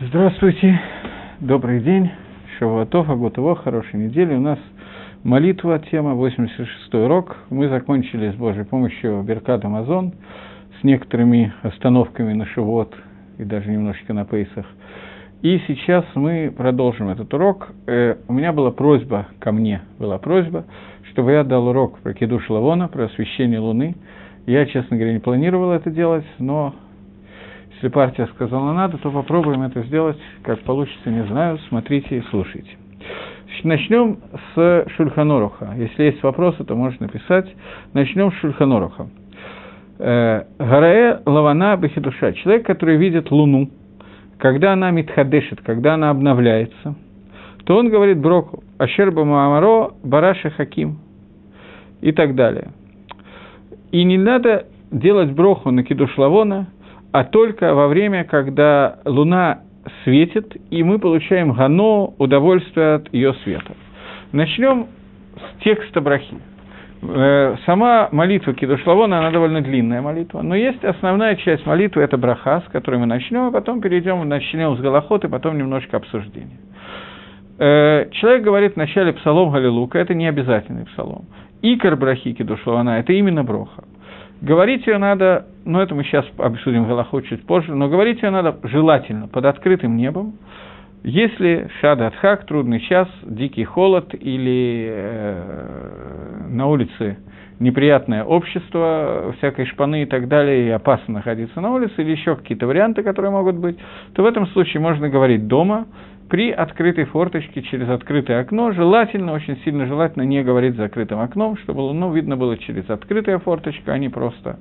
Здравствуйте, добрый день, Шавуатов, Агутово, хорошей недели. У нас молитва, тема 86 урок. Мы закончили с Божьей помощью Беркат Амазон с некоторыми остановками на Шавуот и даже немножечко на Пейсах. И сейчас мы продолжим этот урок. Э, у меня была просьба ко мне, была просьба, чтобы я дал урок про Кедуш Лавона, про освещение Луны. Я, честно говоря, не планировал это делать, но если партия сказала надо, то попробуем это сделать. Как получится, не знаю. Смотрите и слушайте. Начнем с Шульханоруха. Если есть вопросы, то можно написать. Начнем с Шульханоруха. Э, Гарае Лавана Бахидуша. Человек, который видит Луну, когда она митхадешит, когда она обновляется, то он говорит Броку, Ашерба Маамаро, Бараша Хаким и так далее. И не надо делать броху на кидуш лавона, а только во время, когда Луна светит, и мы получаем гано, удовольствие от ее света. Начнем с текста брахи. Э, сама молитва Кидушлавона, она довольно длинная молитва, но есть основная часть молитвы, это браха, с которой мы начнем, а потом перейдем, начнем с Голохот, и потом немножко обсуждения. Э, человек говорит в начале псалом Галилука, это не обязательный псалом. Икор брахи Кидушлавана – это именно броха. Говорить ее надо, ну это мы сейчас обсудим Галаху чуть позже, но говорить ее надо желательно под открытым небом, если шада трудный час, дикий холод или э, на улице неприятное общество, всякой шпаны и так далее, и опасно находиться на улице, или еще какие-то варианты, которые могут быть, то в этом случае можно говорить дома, при открытой форточке через открытое окно, желательно, очень сильно желательно не говорить с закрытым окном, чтобы ну, видно было через открытое форточку, а не просто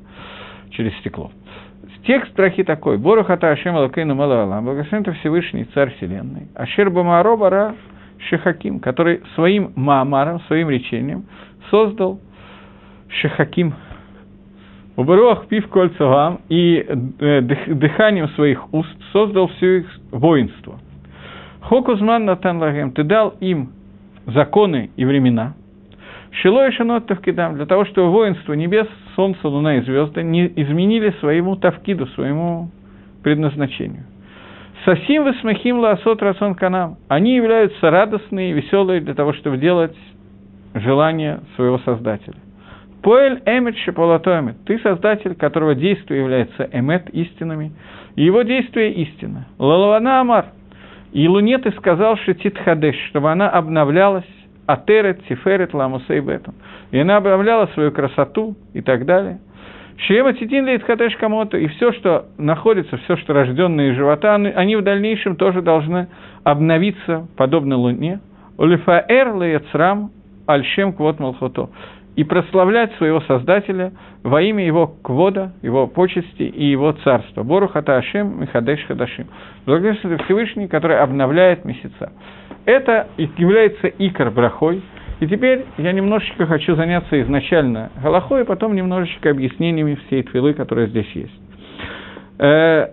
через стекло. Текст страхи такой. Борухата Ашем Алакейну Малалам. Благословен ты Всевышний Царь Вселенной. Ашер Бамааро Бара Шехаким, который своим Маамаром, своим речением создал Шехаким. Убаруах пив кольцогам и э, дыханием своих уст создал все их воинство – Хокузман Натан Лагем, ты дал им законы и времена. Шило и Шанот Тавкидам, для того, чтобы воинство небес, солнце, луна и звезды не изменили своему Тавкиду, своему предназначению. Сосим высмахим лаосот расон канам. Они являются радостные и веселые для того, чтобы делать желание своего Создателя. Поэль эмет шеполатоэмет. Ты создатель, которого действие является эмет истинами, и его действие истина. Лалавана амар. И Луне ты сказал Шетит Хадеш, чтобы она обновлялась, Атерет, Тиферет, Ламусей Бетон. И она обновляла свою красоту и так далее. Шрема Титин Лейт Хадеш Камото, и все, что находится, все, что рожденные из живота, они в дальнейшем тоже должны обновиться, подобно Луне. Улифаэр Лейцрам Альшем Квот Малхото и прославлять своего Создателя во имя его квода, его почести и его царства. Бору Хаташем Михадеш Хадашим. Благодарствует Всевышний, который обновляет месяца. Это является икор брахой. И теперь я немножечко хочу заняться изначально Галахой, и потом немножечко объяснениями всей твилы, которая здесь есть. Э,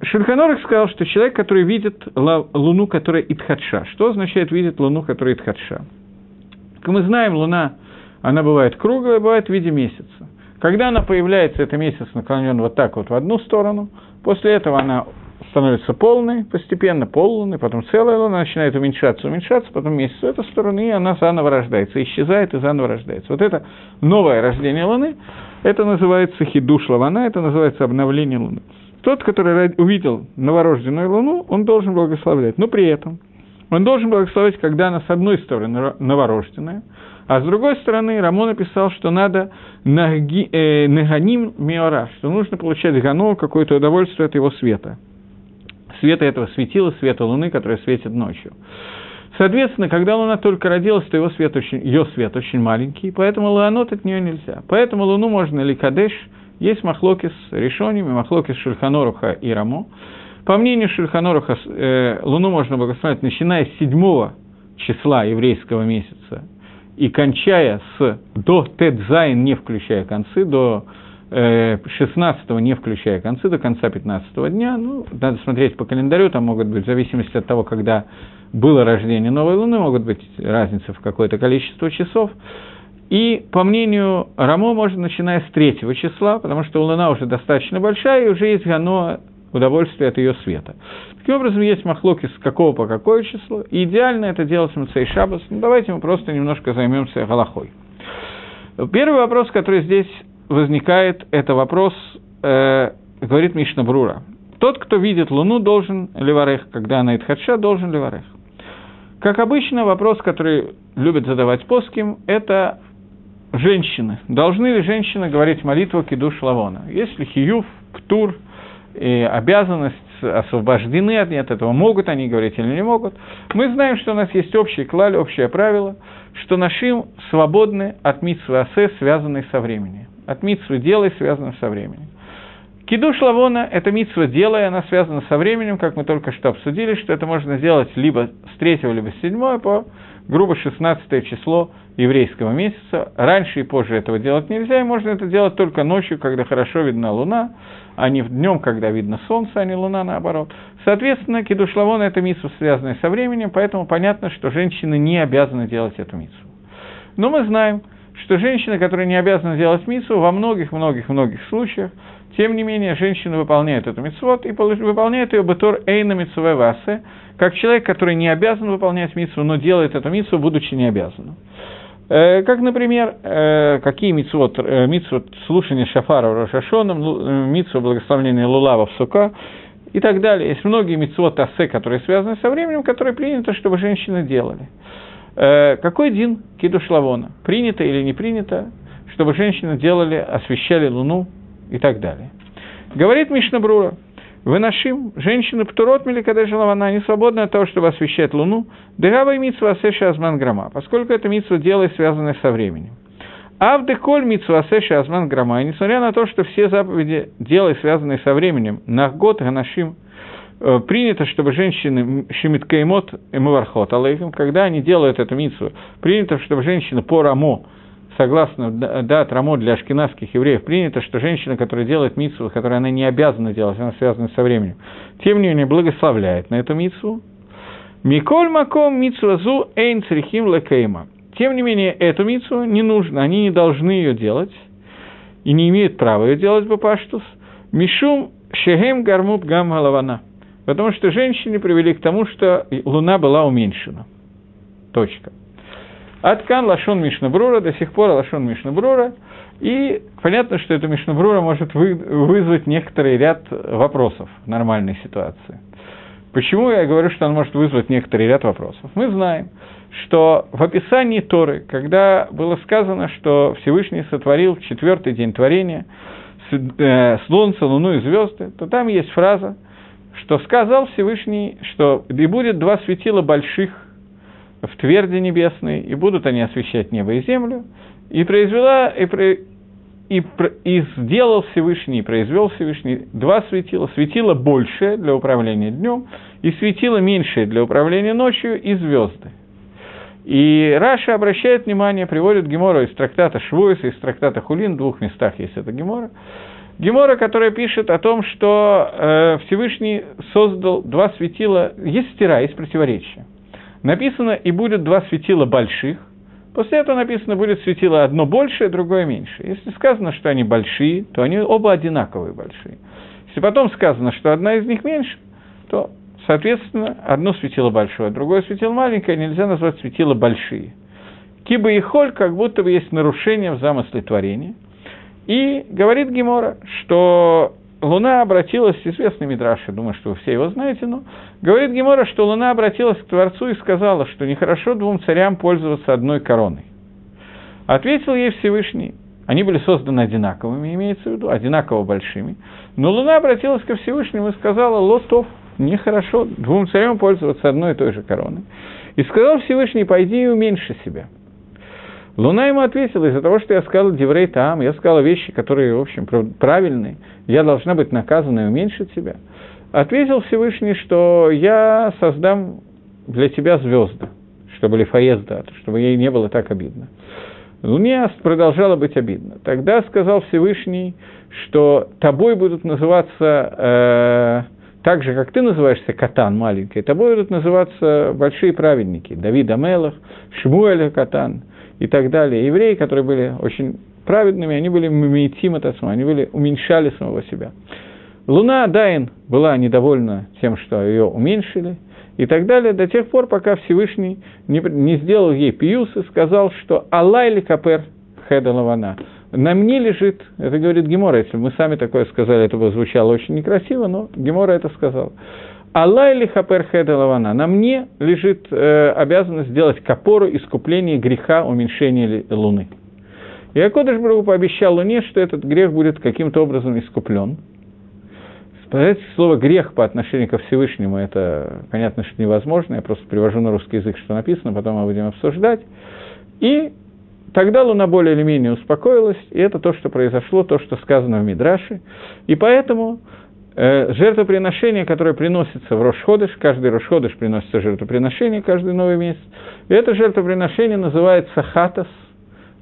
Шульханорах сказал, что человек, который видит луну, которая Итхадша. Что означает видит луну, которая Итхадша? Как мы знаем, луна она бывает круглая, бывает в виде месяца. Когда она появляется, это месяц наклонен вот так вот в одну сторону, после этого она становится полной, постепенно поллуной, потом целая луна начинает уменьшаться, уменьшаться, потом месяц с этой стороны, и она заново рождается, исчезает и заново рождается. Вот это новое рождение Луны, это называется хидуш лавана, это называется обновление Луны. Тот, который увидел новорожденную Луну, он должен благословлять, но при этом он должен благословить, когда она с одной стороны новорожденная, а с другой стороны, Рамо написал, что надо наганим э, миора, что нужно получать гано, какое-то удовольствие от его света. Света этого светила, света луны, которая светит ночью. Соответственно, когда Луна только родилась, то его свет очень, ее свет очень маленький, поэтому луанот от нее нельзя. Поэтому Луну можно ли кадеш, есть махлоки с решениями, махлоки с Шульханоруха и Рамо. По мнению Шульханоруха, э, Луну можно благословить, начиная с седьмого числа еврейского месяца и кончая с до Тедзайн, не включая концы, до э, 16 не включая концы, до конца 15 дня, ну, надо смотреть по календарю, там могут быть, в зависимости от того, когда было рождение новой Луны, могут быть разницы в какое-то количество часов. И, по мнению Рамо, можно начиная с третьего числа, потому что Луна уже достаточно большая, и уже есть гано удовольствие от ее света. Таким образом, есть махлоки с какого по какое число, и идеально это делать с Мцей Шабас. Ну, давайте мы просто немножко займемся Галахой. Первый вопрос, который здесь возникает, это вопрос, э, говорит Мишна Брура. Тот, кто видит Луну, должен леварех, когда она Итхадша, должен леварех. Как обычно, вопрос, который любят задавать плоским, это женщины. Должны ли женщины говорить молитву Кидуш Лавона? Если хиюв, птур, и обязанность освобождены от этого, могут они говорить или не могут. Мы знаем, что у нас есть общий клаль, общее правило, что нашим свободны от митсвы асе, связанной со временем. От митсвы дела, связанной со временем. Кидуш Лавона – это митсва дела, и она связана со временем, как мы только что обсудили, что это можно сделать либо с 3, либо с 7 по грубо 16 число еврейского месяца. Раньше и позже этого делать нельзя, и можно это делать только ночью, когда хорошо видна луна, а не днем, когда видно солнце, а не луна, наоборот. Соответственно, кидуш лавона – это митсва, связанная со временем, поэтому понятно, что женщины не обязаны делать эту митсву. Но мы знаем, что женщина, которая не обязана делать митсву, во многих-многих-многих случаях тем не менее, женщина выполняет эту митцвот и выполняет ее бетор эйна митцве васе, как человек, который не обязан выполнять митцву, но делает эту митцву, будучи не обязанным. Э, как, например, э, какие митцвот, э, митцвот слушания шафара в Рошашоном, митцвот благословления Лулава в Сука и так далее. Есть многие митцвот асе, которые связаны со временем, которые принято, чтобы женщины делали. Какой дин кидуш лавона? Принято или не принято, чтобы женщины делали, освещали луну и так далее. Говорит Мишна Брура, выношим, женщины птурот жила она не свободны от того, чтобы освещать Луну, дыгава и митсва асеша азман грома, поскольку это митсва дело, связанное со временем. А в деколь митсва асеша азман грома, и несмотря на то, что все заповеди дела, связанные со временем, на год ганашим, э, принято, чтобы женщины шимит каймот и мавархот алейхим, когда они делают эту митсву, принято, чтобы женщины по рамо, согласно дат Рамо для ашкенадских евреев, принято, что женщина, которая делает митсву, которую она не обязана делать, она связана со временем, тем не менее благословляет на эту митсву. Миколь маком митсвазу эйн црихим лекейма. Тем не менее, эту митсву не нужно, они не должны ее делать, и не имеют права ее делать по паштус. Мишум шехем гармут гам галавана. Потому что женщины привели к тому, что луна была уменьшена. Точка. Аткан Лашон Мишнабрура, до сих пор Лашон Мишнабрура, и понятно, что эта Мишнабрура может вы, вызвать некоторый ряд вопросов в нормальной ситуации. Почему я говорю, что он может вызвать некоторый ряд вопросов? Мы знаем, что в описании Торы, когда было сказано, что Всевышний сотворил в четвертый день творения э, Солнце, Луну и звезды, то там есть фраза, что сказал Всевышний, что и будет два светила больших в тверди небесной, и будут они освещать небо и землю, и произвела, и, про, и, и сделал Всевышний, и произвел Всевышний два светила, светило большее для управления днем, и светило меньшее для управления ночью, и звезды. И Раша обращает внимание, приводит Гемора из трактата Швуис, из трактата Хулин, в двух местах есть это Гемора, Гемора, которая пишет о том, что э, Всевышний создал два светила, есть стира, есть противоречия написано «и будет два светила больших», после этого написано «будет светило одно большее, другое меньшее». Если сказано, что они большие, то они оба одинаковые большие. Если потом сказано, что одна из них меньше, то, соответственно, одно светило большое, другое светило маленькое, нельзя назвать светило большие. Киба и холь как будто бы есть нарушение в замысле творения. И говорит Гемора, что Луна обратилась, известный Мидраш, я думаю, что вы все его знаете, но говорит Гемора, что Луна обратилась к Творцу и сказала, что нехорошо двум царям пользоваться одной короной. Ответил ей Всевышний, они были созданы одинаковыми, имеется в виду, одинаково большими. Но Луна обратилась ко Всевышнему и сказала, лотов, нехорошо двум царям пользоваться одной и той же короной. И сказал Всевышний, пойди и уменьши себя. Луна ему ответила, из-за того, что я сказала Деврей там, я сказала вещи, которые, в общем, правильные, я должна быть наказана и уменьшить себя. Ответил Всевышний, что я создам для тебя звезды, чтобы Лифаездат, чтобы ей не было так обидно. Луне продолжало быть обидно. Тогда сказал Всевышний, что тобой будут называться э, так же, как ты называешься Катан маленький, тобой будут называться большие праведники, Давид Амелах, Шмуэль Катан – и так далее. Евреи, которые были очень праведными, они были мимитим от они были, уменьшали самого себя. Луна Дайн была недовольна тем, что ее уменьшили, и так далее, до тех пор, пока Всевышний не, не сделал ей пиюс и сказал, что «Аллай ли капер хеда лавана». На мне лежит, это говорит Гемора, если мы сами такое сказали, это бы звучало очень некрасиво, но Гемора это сказал. Аллай ли хапер. На мне лежит э, обязанность сделать капору искупление греха уменьшения луны. И Акодыш Брагу пообещал Луне, что этот грех будет каким-то образом искуплен. Сказать слово «грех» по отношению ко Всевышнему, это, понятно, что невозможно, я просто привожу на русский язык, что написано, потом мы будем обсуждать. И тогда Луна более или менее успокоилась, и это то, что произошло, то, что сказано в Мидраше. И поэтому жертвоприношение, которое приносится в Рошходыш, каждый Рошходыш приносится жертвоприношение, каждый новый месяц, и это жертвоприношение называется хатас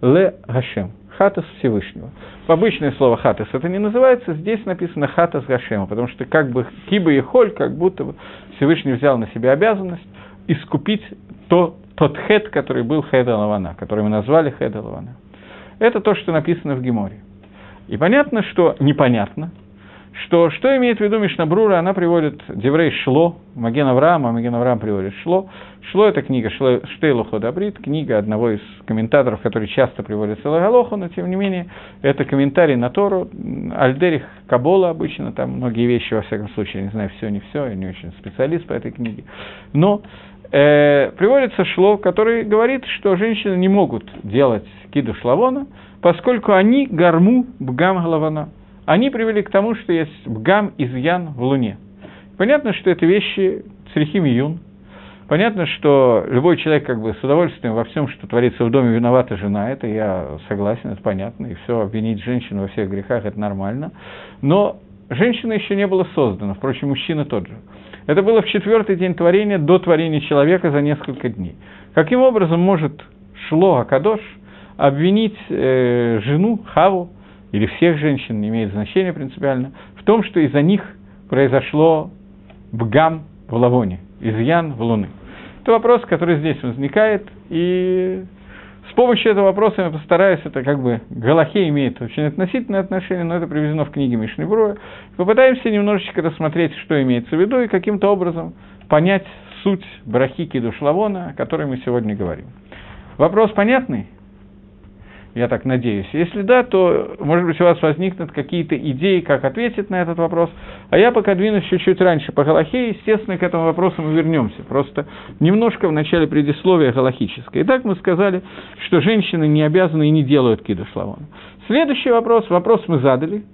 ле Гашем – хатас Всевышнего. Обычное слово хатас это не называется, здесь написано хатас Гашема, потому что как бы киба и холь, как будто бы Всевышний взял на себя обязанность искупить то, тот хет, который был хеда лавана, который мы назвали хеда лавана. Это то, что написано в Геморе. И понятно, что непонятно, что, что имеет в виду Мишнабрура, она приводит Деврей Шло, Маген Авраам, а Маген Авраам приводит Шло. Шло – это книга Штейлу Ходабрит, книга одного из комментаторов, который часто приводит Салагалоху, но тем не менее, это комментарий на Тору, Альдерих Кабола обычно, там многие вещи, во всяком случае, не знаю, все, не все, я не очень специалист по этой книге. Но э, приводится Шло, который говорит, что женщины не могут делать киду шлавона, поскольку они гарму бгам голована – они привели к тому, что есть бгам изъян в Луне. Понятно, что это вещи црихим юн. Понятно, что любой человек как бы с удовольствием во всем, что творится в доме, виновата жена. Это я согласен, это понятно. И все, обвинить женщину во всех грехах – это нормально. Но женщина еще не была создана, впрочем, мужчина тот же. Это было в четвертый день творения, до творения человека за несколько дней. Каким образом может Шло Акадош обвинить э, жену Хаву или всех женщин, не имеет значения принципиально, в том, что из-за них произошло бгам в Лавоне, изъян в Луны. Это вопрос, который здесь возникает, и с помощью этого вопроса я постараюсь, это как бы Галахе имеет очень относительное отношение, но это приведено в книге Мишны Бруя. Попытаемся немножечко рассмотреть, что имеется в виду, и каким-то образом понять суть Брахики Душлавона, о которой мы сегодня говорим. Вопрос понятный? Я так надеюсь. Если да, то, может быть, у вас возникнут какие-то идеи, как ответить на этот вопрос. А я пока двинусь чуть-чуть раньше по Галахе, естественно, к этому вопросу мы вернемся. Просто немножко в начале предисловия галахическое. Итак, мы сказали, что женщины не обязаны и не делают киду шлавона. Следующий вопрос, вопрос мы задали,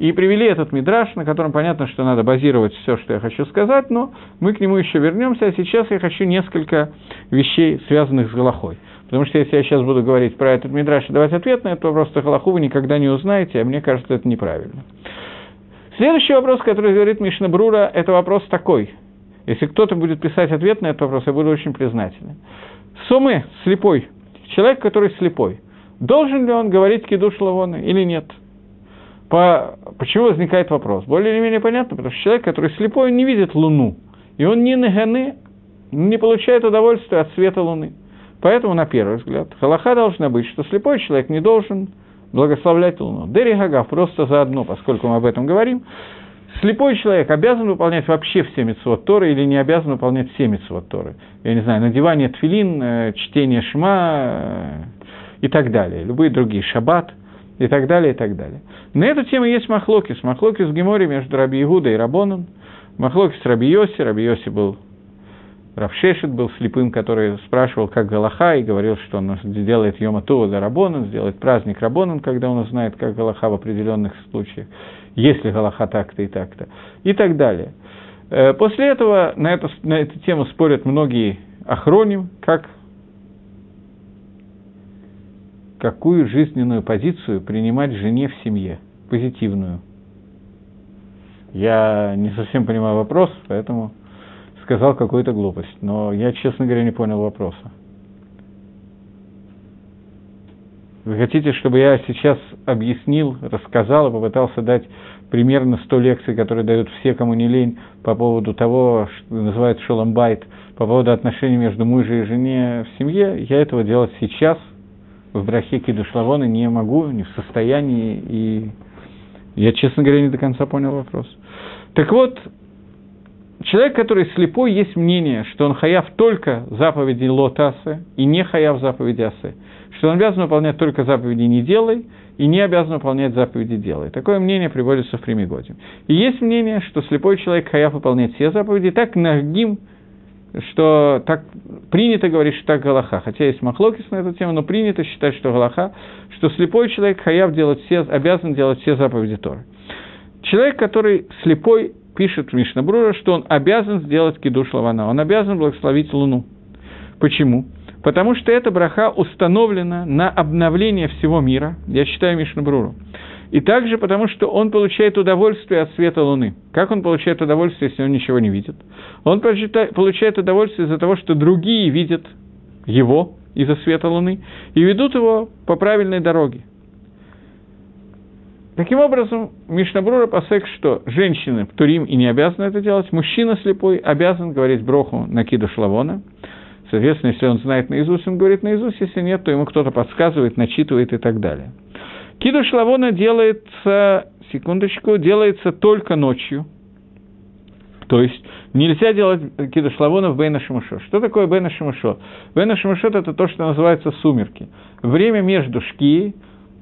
и привели этот мидраж, на котором понятно, что надо базировать все, что я хочу сказать, но мы к нему еще вернемся, а сейчас я хочу несколько вещей, связанных с Галахой. Потому что если я сейчас буду говорить про этот мидраш и давать ответ на этот вопрос, то Халаху вы никогда не узнаете, а мне кажется, это неправильно. Следующий вопрос, который говорит Мишна Брура, это вопрос такой. Если кто-то будет писать ответ на этот вопрос, я буду очень признателен. Сумы, слепой, человек, который слепой, должен ли он говорить кидуш лавона или нет? По... Почему возникает вопрос? Более или менее понятно, потому что человек, который слепой, он не видит Луну, и он не наганы, не получает удовольствия от света Луны. Поэтому, на первый взгляд, халаха должна быть, что слепой человек не должен благословлять Луну. Дери Гагав просто заодно, поскольку мы об этом говорим, слепой человек обязан выполнять вообще все митцвот Торы или не обязан выполнять все митцвот Торы. Я не знаю, надевание тфилин, э, чтение шма э, и так далее, любые другие, шаббат и так далее, и так далее. На эту тему есть махлокис. Махлокис в Геморе между Раби Игуда и Рабоном. Махлокис Раби Йоси. Раби Йоси был Равшешет был слепым, который спрашивал, как Галаха, и говорил, что он сделает Йома Това за Рабонан, сделает праздник Рабонан, когда он узнает, как Галаха в определенных случаях, если Галаха так-то и так-то, и так далее. Э, после этого на эту, на эту тему спорят многие охроним, как какую жизненную позицию принимать жене в семье, позитивную. Я не совсем понимаю вопрос, поэтому сказал какую-то глупость, но я, честно говоря, не понял вопроса. Вы хотите, чтобы я сейчас объяснил, рассказал и попытался дать примерно 100 лекций, которые дают все, кому не лень, по поводу того, что называется шоломбайт, по поводу отношений между мужем и жене в семье, я этого делать сейчас в брахе Кидушлавона не могу, не в состоянии, и я, честно говоря, не до конца понял вопрос. Так вот, человек, который слепой, есть мнение, что он хаяв только заповеди лотасы и не хаяв заповеди асы, что он обязан выполнять только заповеди «не делай», и не обязан выполнять заповеди «делай». Такое мнение приводится в Примигоде. И есть мнение, что слепой человек хаяв выполнять все заповеди, так Нагим что так принято говорить, что так Галаха. Хотя есть махлокис на эту тему, но принято считать, что Галаха, что слепой человек хаяв делать все, обязан делать все заповеди Торы. Человек, который слепой, пишет Мишнабрура, что он обязан сделать кидуш лавана, он обязан благословить Луну. Почему? Потому что эта браха установлена на обновление всего мира, я читаю Мишнабруру. И также потому, что он получает удовольствие от света Луны. Как он получает удовольствие, если он ничего не видит? Он получает удовольствие из-за того, что другие видят его из-за света Луны и ведут его по правильной дороге. Таким образом, Мишнабрура посек, что женщины Турим и не обязаны это делать, мужчина слепой обязан говорить броху на киду шлавона. Соответственно, если он знает наизусть, он говорит наизусть, если нет, то ему кто-то подсказывает, начитывает и так далее. Кидуш Лавона делается, секундочку, делается только ночью. То есть нельзя делать кидуш лавона в Бейна Шамашо. Что такое Бейна Шамашо? Бейна Шамашо – это то, что называется сумерки. Время между шки,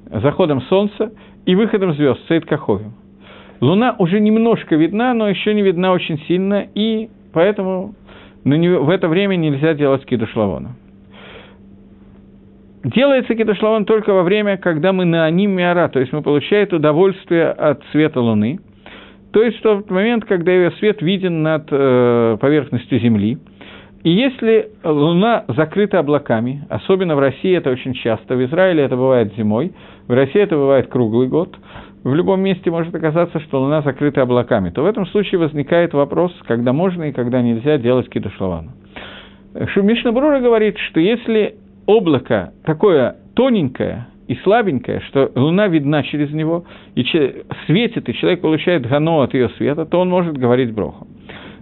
заходом солнца и выходом звезд, Сейд Каховим. Луна уже немножко видна, но еще не видна очень сильно, и поэтому на нее, в это время нельзя делать кидуш лавона. Делается кидушлаван только во время, когда мы на аним миара, то есть мы получаем удовольствие от света Луны, то есть в тот момент, когда ее свет виден над э, поверхностью Земли. И если Луна закрыта облаками, особенно в России это очень часто, в Израиле это бывает зимой, в России это бывает круглый год, в любом месте может оказаться, что Луна закрыта облаками, то в этом случае возникает вопрос, когда можно и когда нельзя делать кидушлавану. Мишна Брура говорит, что если облако такое тоненькое и слабенькое, что луна видна через него, и светит, и человек получает гано от ее света, то он может говорить броху.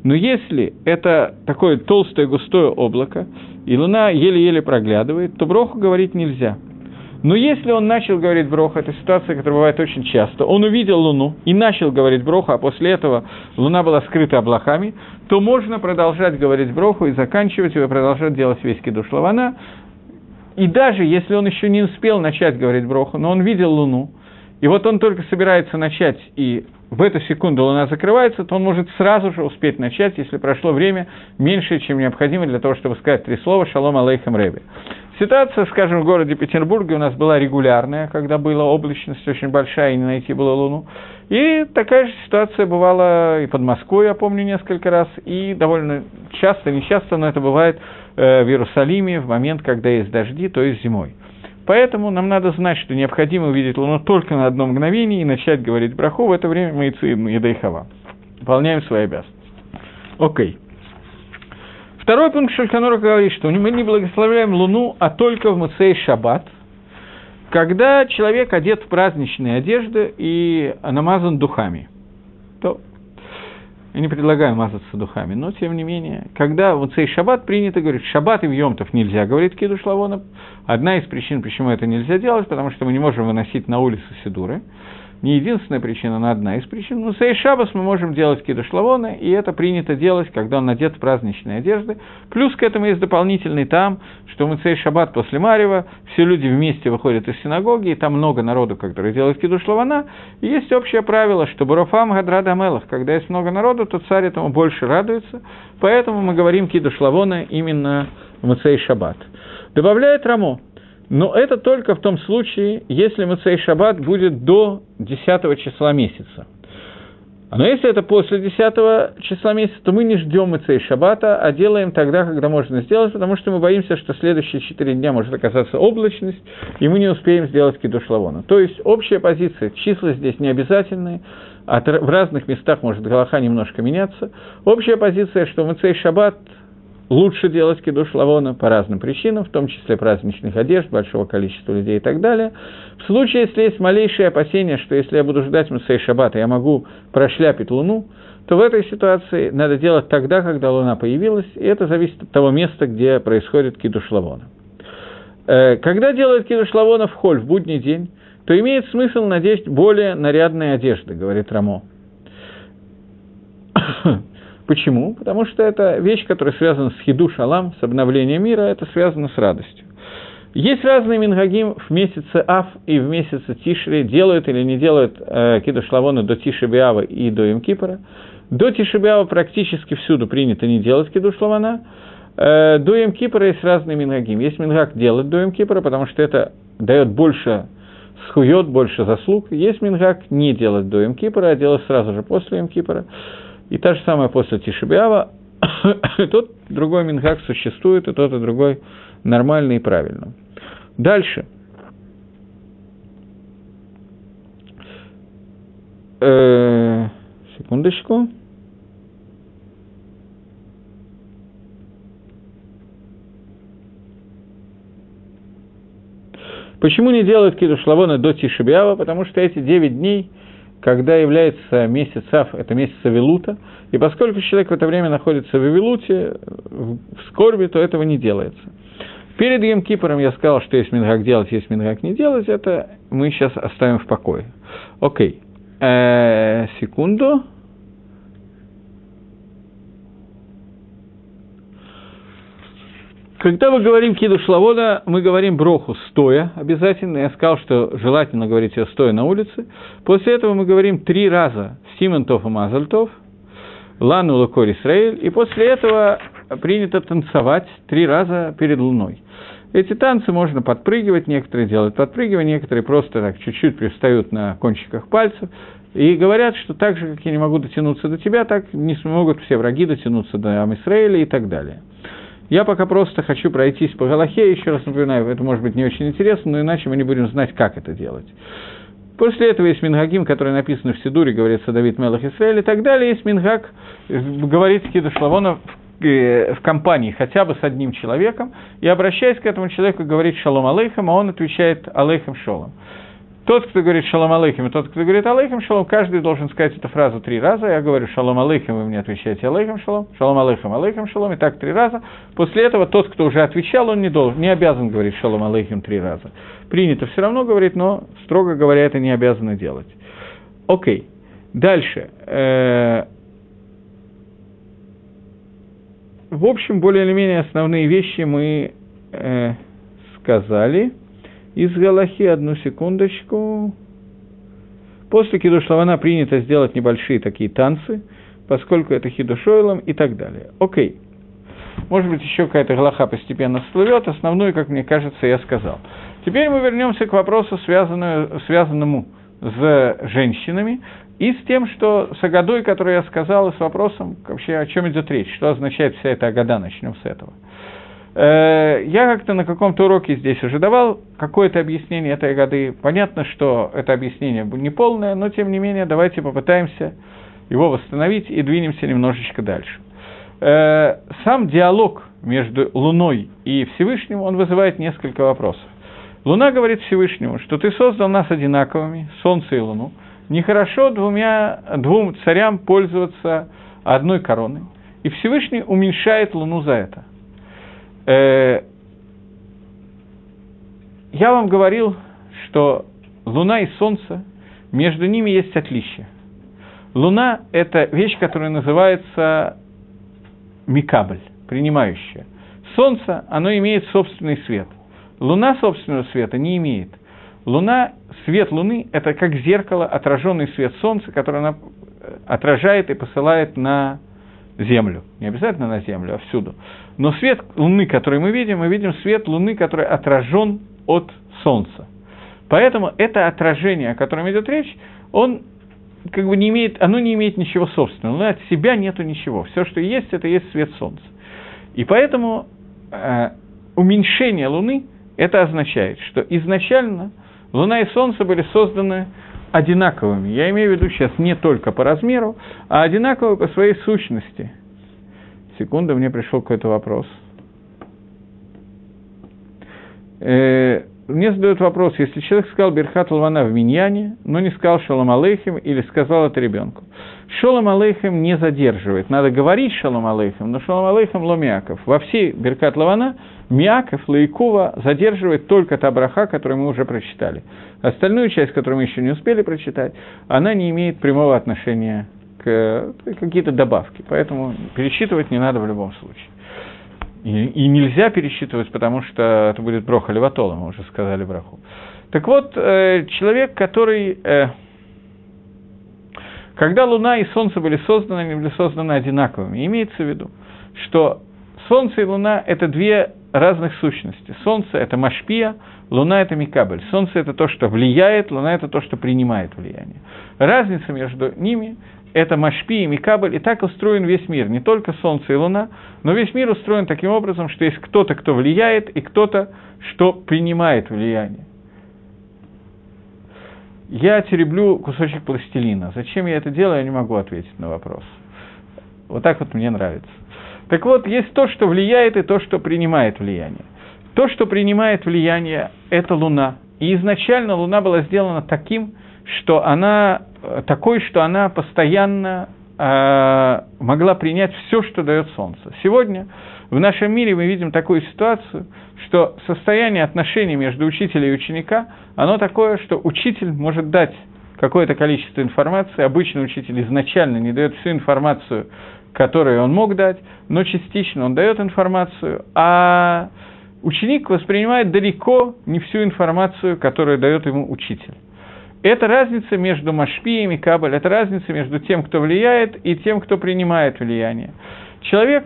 Но если это такое толстое густое облако, и луна еле-еле проглядывает, то броху говорить нельзя. Но если он начал говорить броху, это ситуация, которая бывает очень часто, он увидел луну и начал говорить броху, а после этого луна была скрыта облаками, то можно продолжать говорить броху и заканчивать его, и продолжать делать весь кидуш лавана, и даже если он еще не успел начать говорить броху, но он видел Луну, и вот он только собирается начать, и в эту секунду Луна закрывается, то он может сразу же успеть начать, если прошло время меньше, чем необходимо для того, чтобы сказать три слова «Шалом алейхам Рэби». Ситуация, скажем, в городе Петербурге у нас была регулярная, когда была облачность очень большая, и не найти было Луну. И такая же ситуация бывала и под Москвой, я помню, несколько раз, и довольно часто, не часто, но это бывает Э, в Иерусалиме в момент, когда есть дожди, то есть зимой. Поэтому нам надо знать, что необходимо увидеть Луну только на одно мгновение и начать говорить браху, в это время мы и Дайхава. Выполняем свои обязанности. Окей. Второй пункт Шельканора говорит, что мы не благословляем Луну, а только в Муцей Шаббат, когда человек одет в праздничные одежды и намазан духами. То я не предлагаю мазаться духами, но тем не менее, когда в цей шаббат принято говорить, шаббат и в Йомтов нельзя говорить кидуш лавона, одна из причин, почему это нельзя делать, потому что мы не можем выносить на улицу сидуры, не единственная причина, но одна из причин. Но сей шабас мы можем делать кидуш лавона, и это принято делать, когда он надет в праздничные одежды. Плюс к этому есть дополнительный там, что мы цей шаббат после Марева, все люди вместе выходят из синагоги, и там много народу, который делает кидуш лавана. И есть общее правило, что Бурафам Гадрада Мелах, когда есть много народу, то царь этому больше радуется. Поэтому мы говорим кидуш лавона именно в Муцей Шаббат. Добавляет Рамо, но это только в том случае, если Муцей Шаббат будет до 10 числа месяца. Но если это после 10 числа месяца, то мы не ждем Муцей Шаббата, а делаем тогда, когда можно сделать, потому что мы боимся, что следующие 4 дня может оказаться облачность, и мы не успеем сделать кидуш лавона. То есть общая позиция, числа здесь не обязательные, а в разных местах может Галаха немножко меняться. Общая позиция, что Муцей Шаббат лучше делать кидуш лавона по разным причинам, в том числе праздничных одежд, большого количества людей и так далее. В случае, если есть малейшее опасение, что если я буду ждать Мусей Шаббата, я могу прошляпить Луну, то в этой ситуации надо делать тогда, когда Луна появилась, и это зависит от того места, где происходит кидуш лавона. Э, когда делают кидуш лавона в холь в будний день, то имеет смысл надеть более нарядные одежды, говорит Рамо. Почему? Потому что это вещь, которая связана с хиду шалам, с обновлением мира, это связано с радостью. Есть разные мингагим в месяце Ав и в месяце Тишри, делают или не делают э, кидуш лавона до Тишебиава и до Имкипора. До Тишебиава практически всюду принято не делать кидуш лавана. Э, до Имкипора есть разные мингагим. Есть мингаг делать до Имкипора, потому что это дает больше схует, больше заслуг. Есть мингак не делать до Имкипора, а делать сразу же после Имкипора. И та же самая после Тишебиава. тот другой мингак существует, и тот и другой нормально и правильно. Дальше. Э, секундочку. Почему не делают кидуш лавона до Тишебиава? Потому что эти 9 дней, когда является месяц Ав, это месяц Авилута, и поскольку человек в это время находится в Авилуте, в скорби, то этого не делается. Перед Йом я сказал, что есть мингак делать, есть мингак не делать, это мы сейчас оставим в покое. Окей. Э, секунду. Когда мы говорим киду шлавода, мы говорим броху стоя обязательно. Я сказал, что желательно говорить ее стоя на улице. После этого мы говорим три раза Симонтов и Мазальтов, Лану Лукор Исраиль. И после этого принято танцевать три раза перед луной. Эти танцы можно подпрыгивать, некоторые делают подпрыгивание, некоторые просто так чуть-чуть пристают на кончиках пальцев. И говорят, что так же, как я не могу дотянуться до тебя, так не смогут все враги дотянуться до Амисраэля и так далее. Я пока просто хочу пройтись по Галахе, еще раз напоминаю, это может быть не очень интересно, но иначе мы не будем знать, как это делать. После этого есть Мингагим, который написан в Сидуре, говорится Давид Мелах Исраэль и так далее. Есть Мингаг, говорит Кида Шлавона Э, в компании хотя бы с одним человеком, и обращаясь к этому человеку, говорит «Шалом алейхам», а он отвечает «Алейхам шалом». Тот, кто говорит «Шалом алейхам», и тот, кто говорит «Алейхам шалом», каждый должен сказать эту фразу три раза. Я говорю «Шалом алейхам», вы мне отвечаете «Алейхам шалом», «Шалом алейхам», «Алейхам шалом», и так три раза. После этого тот, кто уже отвечал, он не, должен, не обязан говорить «Шалом алейхам» три раза. Принято все равно говорить, но, строго говоря, это не обязано делать. Окей. Дальше. Э, в общем, более или менее основные вещи мы э, сказали. Из Галахи, одну секундочку. После Кидушлавана принято сделать небольшие такие танцы, поскольку это Хидушойлом и так далее. Окей. Может быть, еще какая-то Галаха постепенно всплывет. Основную, как мне кажется, я сказал. Теперь мы вернемся к вопросу, связанному с женщинами. И с тем, что с Агадой, который я сказал, и с вопросом, вообще, о чем идет речь, что означает вся эта Агада, начнем с этого. Э, я как-то на каком-то уроке здесь уже давал какое-то объяснение этой Агады. Понятно, что это объяснение не полное, но тем не менее давайте попытаемся его восстановить и двинемся немножечко дальше. Э, сам диалог между Луной и Всевышним, он вызывает несколько вопросов. Луна говорит Всевышнему, что ты создал нас одинаковыми, Солнце и Луну – нехорошо двумя, двум царям пользоваться одной короной. И Всевышний уменьшает Луну за это. Э, я вам говорил, что Луна и Солнце, между ними есть отличие. Луна – это вещь, которая называется микабль, принимающая. Солнце, оно имеет собственный свет. Луна собственного света не имеет – Луна, свет Луны – это как зеркало, отраженный свет Солнца, который она э, отражает и посылает на Землю. Не обязательно на Землю, а всюду. Но свет Луны, который мы видим, мы видим свет Луны, который отражен от Солнца. Поэтому это отражение, о котором идет речь, он как бы не имеет, оно не имеет ничего собственного. Луна от себя нету ничего. Все, что есть, это есть свет Солнца. И поэтому э, уменьшение Луны это означает, что изначально – Луна и Солнце были созданы одинаковыми. Я имею в виду сейчас не только по размеру, а одинаковые по своей сущности. Секунду, мне пришел какой-то вопрос. Э, мне задают вопрос, если человек сказал Берхат Лавана в Миньяне, но не сказал Шалом Алейхим или сказал это ребенку. Шалом Алейхим не задерживает. Надо говорить Шалом Алейхим, но Шалом Алейхим Ломиаков. Во всей Беркат Лавана Миаков, Лаикова задерживает только та браха, которую мы уже прочитали. Остальную часть, которую мы еще не успели прочитать, она не имеет прямого отношения какие-то добавки, поэтому пересчитывать не надо в любом случае. И, и нельзя пересчитывать, потому что это будет броха леватола, мы уже сказали браху. Так вот, э, человек, который... Э, когда Луна и Солнце были созданы, они были созданы одинаковыми. Имеется в виду, что Солнце и Луна – это две разных сущности. Солнце – это Машпия, Луна – это Микабель. Солнце – это то, что влияет, Луна – это то, что принимает влияние. Разница между ними – это Машпи и Микабель, и так устроен весь мир. Не только Солнце и Луна, но весь мир устроен таким образом, что есть кто-то, кто влияет, и кто-то, что принимает влияние. Я тереблю кусочек пластилина. Зачем я это делаю, я не могу ответить на вопрос. Вот так вот мне нравится. Так вот, есть то, что влияет, и то, что принимает влияние. То, что принимает влияние, это Луна. И изначально Луна была сделана таким, что она, такой, что она постоянно э, могла принять все, что дает Солнце. Сегодня в нашем мире мы видим такую ситуацию, что состояние отношений между учителем и ученика, оно такое, что учитель может дать какое-то количество информации, обычно учитель изначально не дает всю информацию, которую он мог дать, но частично он дает информацию, а ученик воспринимает далеко не всю информацию, которую дает ему учитель. Это разница между Машпием и Кабаль, это разница между тем, кто влияет, и тем, кто принимает влияние. Человек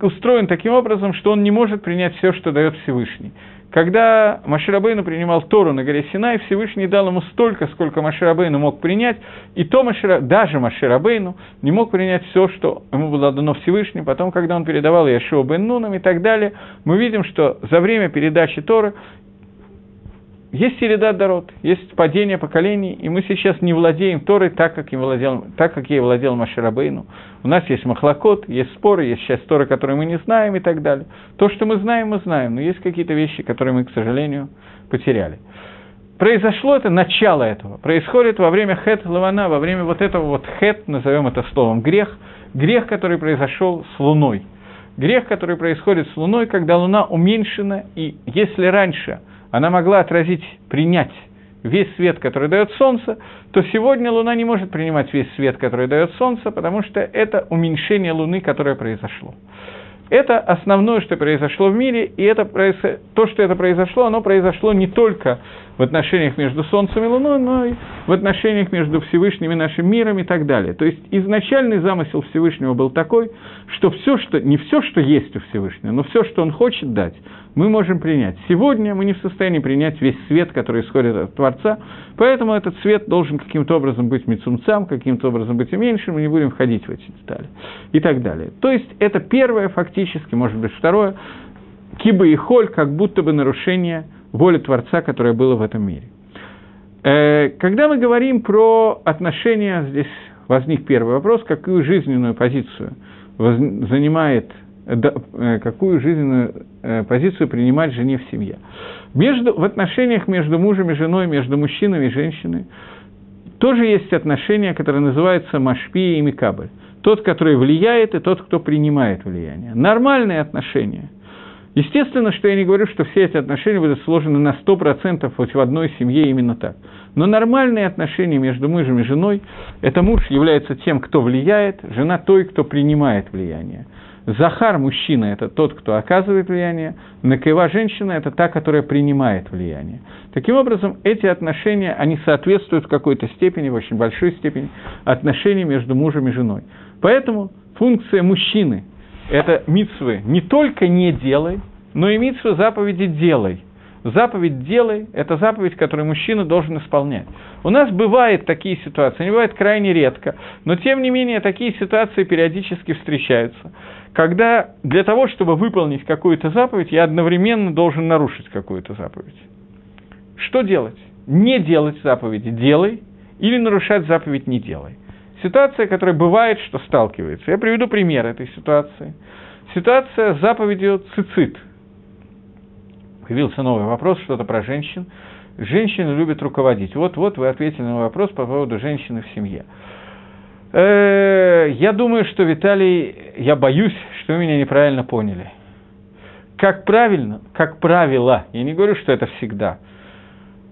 устроен таким образом, что он не может принять все, что дает Всевышний. Когда Маширабейну принимал Тору на горе Синай, Всевышний дал ему столько, сколько Маширабейну мог принять, и то Машира, даже Маширабейну не мог принять все, что ему было дано Всевышним. Потом, когда он передавал Яшуа бен Нунам и так далее, мы видим, что за время передачи Торы есть Середа Дород, есть падение поколений, и мы сейчас не владеем Торой так, как, владел, так, как ей владел Маширабейну. У нас есть махлокот, есть споры, есть часть Торы, которые мы не знаем и так далее. То, что мы знаем, мы знаем, но есть какие-то вещи, которые мы, к сожалению, потеряли. Произошло это, начало этого, происходит во время хет лавана, во время вот этого вот хет, назовем это словом грех, грех, который произошел с Луной. Грех, который происходит с Луной, когда Луна уменьшена, и если раньше – она могла отразить, принять весь свет, который дает Солнце, то сегодня Луна не может принимать весь свет, который дает Солнце, потому что это уменьшение Луны, которое произошло. Это основное, что произошло в мире, и это, то, что это произошло, оно произошло не только в отношениях между Солнцем и Луной, но и в отношениях между Всевышним и нашим миром и так далее. То есть изначальный замысел Всевышнего был такой, что все, что не все, что есть у Всевышнего, но все, что он хочет дать, мы можем принять. Сегодня мы не в состоянии принять весь свет, который исходит от Творца, поэтому этот свет должен каким-то образом быть мецумцам, каким-то образом быть меньшим, мы не будем входить в эти детали и так далее. То есть это первое фактически, может быть второе, киба и холь, как будто бы нарушение воли Творца, которое было в этом мире. Э, когда мы говорим про отношения, здесь возник первый вопрос, какую жизненную позицию занимает, э, какую жизненную э, позицию принимать жене в семье. Между, в отношениях между мужем и женой, между мужчиной и женщиной, тоже есть отношения, которые называются машпи и микабль. Тот, который влияет, и тот, кто принимает влияние. Нормальные отношения – Естественно, что я не говорю, что все эти отношения будут сложены на 100% хоть в одной семье именно так. Но нормальные отношения между мужем и женой – это муж является тем, кто влияет, жена той, кто принимает влияние. Захар, мужчина, это тот, кто оказывает влияние, Накева, женщина, это та, которая принимает влияние. Таким образом, эти отношения, они соответствуют в какой-то степени, в очень большой степени, отношениям между мужем и женой. Поэтому функция мужчины – это митсвы не только не делай, но и митсвы заповеди делай. Заповедь «делай» – это заповедь, которую мужчина должен исполнять. У нас бывают такие ситуации, они бывают крайне редко, но тем не менее такие ситуации периодически встречаются, когда для того, чтобы выполнить какую-то заповедь, я одновременно должен нарушить какую-то заповедь. Что делать? Не делать заповеди «делай» или нарушать заповедь «не делай». Ситуация, которая бывает, что сталкивается. Я приведу пример этой ситуации. Ситуация с заповедью цицит. Появился новый вопрос, что-то про женщин. Женщины любят руководить. Вот-вот вы ответили на вопрос по поводу женщины в семье. Э, я думаю, что, Виталий, я боюсь, что вы меня неправильно поняли. Как правильно, как правило, я не говорю, что это всегда.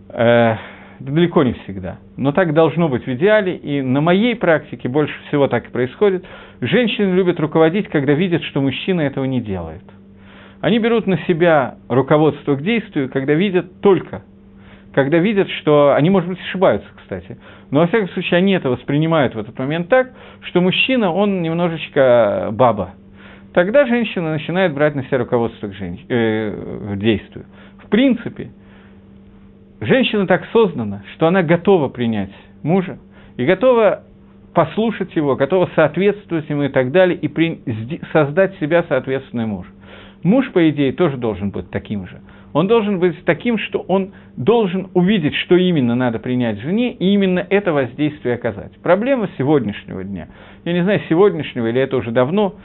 Э, Далеко не всегда. Но так должно быть в идеале, и на моей практике больше всего так и происходит. Женщины любят руководить, когда видят, что мужчина этого не делает. Они берут на себя руководство к действию, когда видят только, когда видят, что они, может быть, ошибаются, кстати, но, во всяком случае, они это воспринимают в этот момент так, что мужчина, он немножечко баба. Тогда женщина начинает брать на себя руководство к, женщ... э, к действию. В принципе, женщина так создана, что она готова принять мужа и готова послушать его, готова соответствовать ему и так далее, и при... создать себя соответственный муж. Муж, по идее, тоже должен быть таким же. Он должен быть таким, что он должен увидеть, что именно надо принять жене, и именно это воздействие оказать. Проблема сегодняшнего дня, я не знаю, сегодняшнего или это уже давно,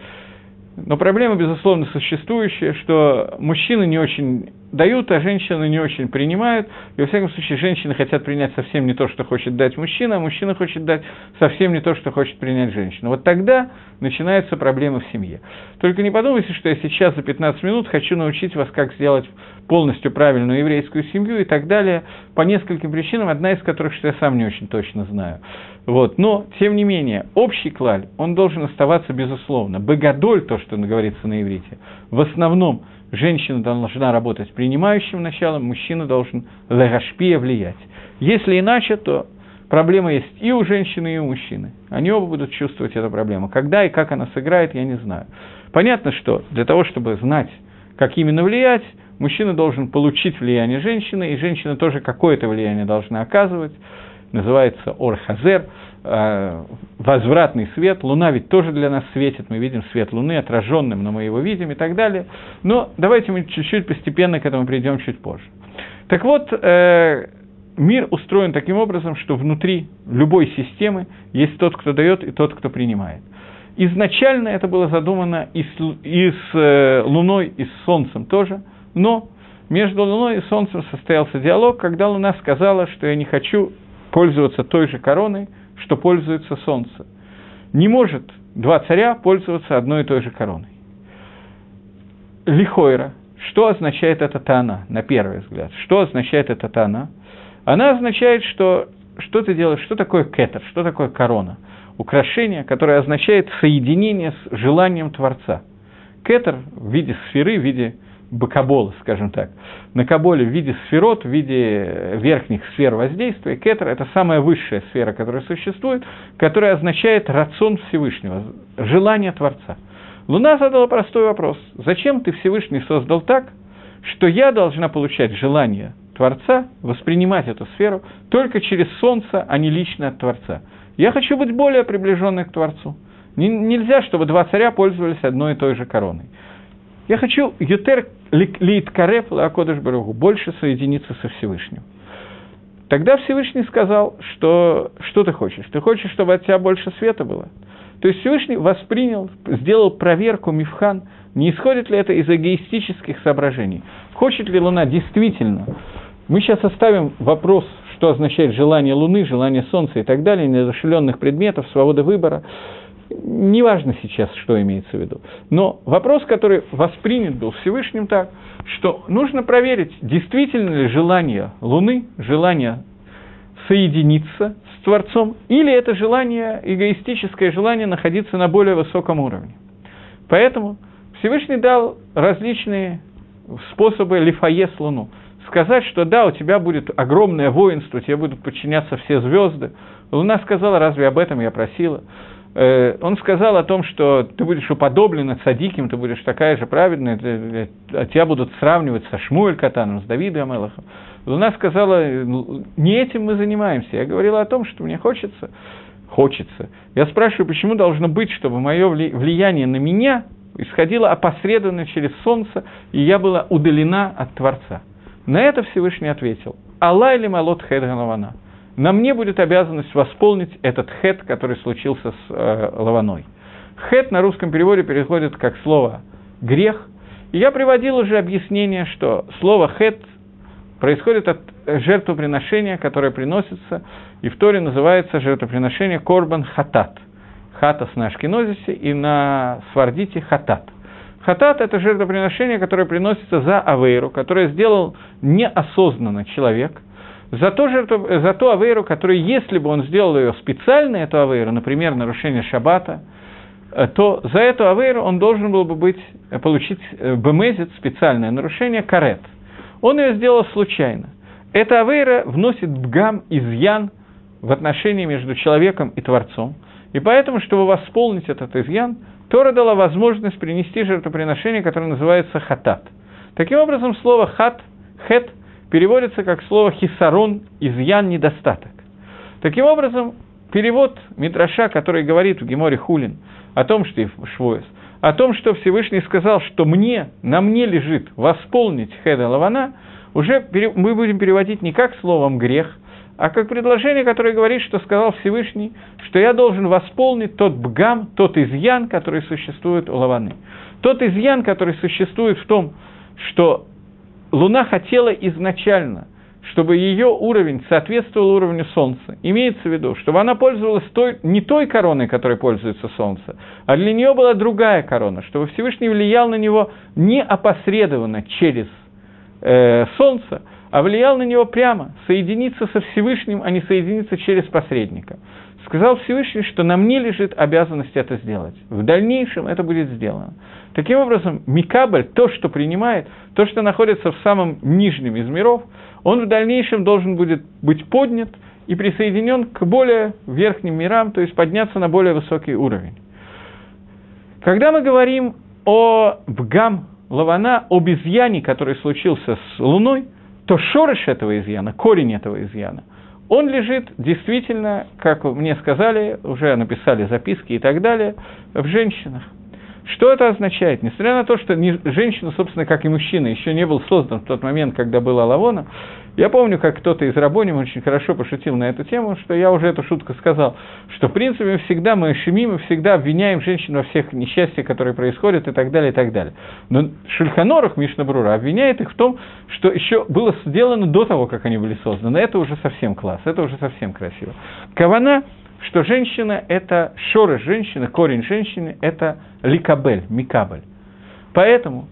но проблема, безусловно, существующая, что мужчины не очень дают, а женщины не очень принимают. И, во всяком случае, женщины хотят принять совсем не то, что хочет дать мужчина, а мужчина хочет дать совсем не то, что хочет принять женщина. Вот тогда начинаются проблемы в семье. Только не подумайте, что я сейчас за 15 минут хочу научить вас, как сделать полностью правильную еврейскую семью и так далее, по нескольким причинам, одна из которых, что я сам не очень точно знаю. Вот. Но, тем не менее, общий клаль, он должен оставаться безусловно. Богодоль, то, что говорится на иврите, в основном женщина должна работать принимающим началом, мужчина должен легашпия влиять. Если иначе, то проблема есть и у женщины, и у мужчины. Они оба будут чувствовать эту проблему. Когда и как она сыграет, я не знаю. Понятно, что для того, чтобы знать, как именно влиять, мужчина должен получить влияние женщины, и женщина тоже какое-то влияние должна оказывать называется Орхазер, возвратный свет. Луна ведь тоже для нас светит, мы видим свет Луны отраженным, но мы его видим и так далее. Но давайте мы чуть-чуть постепенно к этому придем чуть позже. Так вот, э, мир устроен таким образом, что внутри любой системы есть тот, кто дает, и тот, кто принимает. Изначально это было задумано и с, и с э, Луной, и с Солнцем тоже, но между Луной и Солнцем состоялся диалог, когда Луна сказала, что я не хочу пользоваться той же короной, что пользуется солнце. Не может два царя пользоваться одной и той же короной. Лихойра. Что означает эта тана, на первый взгляд? Что означает эта тана? Она означает, что что ты делаешь, что такое кетер, что такое корона? Украшение, которое означает соединение с желанием Творца. Кетер в виде сферы, в виде бакабола, скажем так, на каболе в виде сферот, в виде верхних сфер воздействия, кетер – это самая высшая сфера, которая существует, которая означает рацион Всевышнего, желание Творца. Луна задала простой вопрос. Зачем ты Всевышний создал так, что я должна получать желание Творца, воспринимать эту сферу только через Солнце, а не лично от Творца? Я хочу быть более приближенной к Творцу. Нельзя, чтобы два царя пользовались одной и той же короной. Я хочу ютер лит кареп лакодыш баругу, больше соединиться со Всевышним. Тогда Всевышний сказал, что что ты хочешь? Ты хочешь, чтобы от тебя больше света было? То есть Всевышний воспринял, сделал проверку Мифхан, не исходит ли это из эгоистических соображений. Хочет ли Луна действительно? Мы сейчас оставим вопрос, что означает желание Луны, желание Солнца и так далее, неодушевленных предметов, свобода выбора неважно сейчас, что имеется в виду. Но вопрос, который воспринят был Всевышним так, что нужно проверить, действительно ли желание Луны, желание соединиться с Творцом, или это желание, эгоистическое желание находиться на более высоком уровне. Поэтому Всевышний дал различные способы лифае с Луну. Сказать, что да, у тебя будет огромное воинство, тебе будут подчиняться все звезды. Луна сказала, разве об этом я просила? Э, он сказал о том, что ты будешь уподоблена цадиким, ты будешь такая же праведная, ты, а тебя будут сравнивать со Шмуэль Катаном, с Давидом Амелахом. Луна сказала, не этим мы занимаемся. Я говорила о том, что мне хочется, хочется. Я спрашиваю, почему должно быть, чтобы мое влияние на меня исходило опосредованно через Солнце, и я была удалена от Творца. На это Всевышний ответил. Аллах или Малот Хедганавана – на мне будет обязанность восполнить этот хет, который случился с э, Лаваной. Хет на русском переводе переходит как слово «грех». И я приводил уже объяснение, что слово «хет» происходит от жертвоприношения, которое приносится, и в Торе называется жертвоприношение «корбан хатат». Хатас на ашкенозисе и на свардите хатат. Хатат – это жертвоприношение, которое приносится за авейру, которое сделал неосознанно человек – за, то жертву, за ту авейру, которую, если бы он сделал ее специально, эту авейру, например, нарушение шаббата, э, то за эту авейру он должен был бы быть, э, получить э, бемезит, специальное нарушение, карет. Он ее сделал случайно. Эта авейра вносит бгам, изъян в отношении между человеком и Творцом. И поэтому, чтобы восполнить этот изъян, Тора дала возможность принести жертвоприношение, которое называется хатат. Таким образом, слово хат, хет – переводится как слово хисарон, изъян, недостаток. Таким образом, перевод Митраша, который говорит в Геморе Хулин о том, что Швоес, о том, что Всевышний сказал, что мне, на мне лежит восполнить Хеда Лавана, уже мы будем переводить не как словом грех, а как предложение, которое говорит, что сказал Всевышний, что я должен восполнить тот бгам, тот изъян, который существует у Лаваны. Тот изъян, который существует в том, что Луна хотела изначально, чтобы ее уровень соответствовал уровню Солнца. Имеется в виду, чтобы она пользовалась той, не той короной, которой пользуется Солнце, а для нее была другая корона, чтобы Всевышний влиял на него не опосредованно через э, Солнце, а влиял на него прямо, соединиться со Всевышним, а не соединиться через посредника. Сказал Всевышний, что на мне лежит обязанность это сделать. В дальнейшем это будет сделано. Таким образом, Микабль, то, что принимает, то, что находится в самом нижнем из миров, он в дальнейшем должен будет быть поднят и присоединен к более верхним мирам, то есть подняться на более высокий уровень. Когда мы говорим о Бгам Лавана, об изъяне, который случился с Луной, то шорыш этого изъяна, корень этого изъяна, он лежит действительно, как мне сказали, уже написали записки и так далее, в женщинах. Что это означает? Несмотря на то, что женщина, собственно, как и мужчина, еще не был создан в тот момент, когда была Лавона, я помню, как кто-то из Рабоним очень хорошо пошутил на эту тему, что я уже эту шутку сказал, что, в принципе, всегда, мы шумим, мы всегда обвиняем женщин во всех несчастьях, которые происходят, и так далее, и так далее. Но Шульханорах Мишнабрура обвиняет их в том, что еще было сделано до того, как они были созданы. Это уже совсем класс, это уже совсем красиво. Кавана что женщина – это шоры женщины, корень женщины – это ликабель, микабель. Поэтому,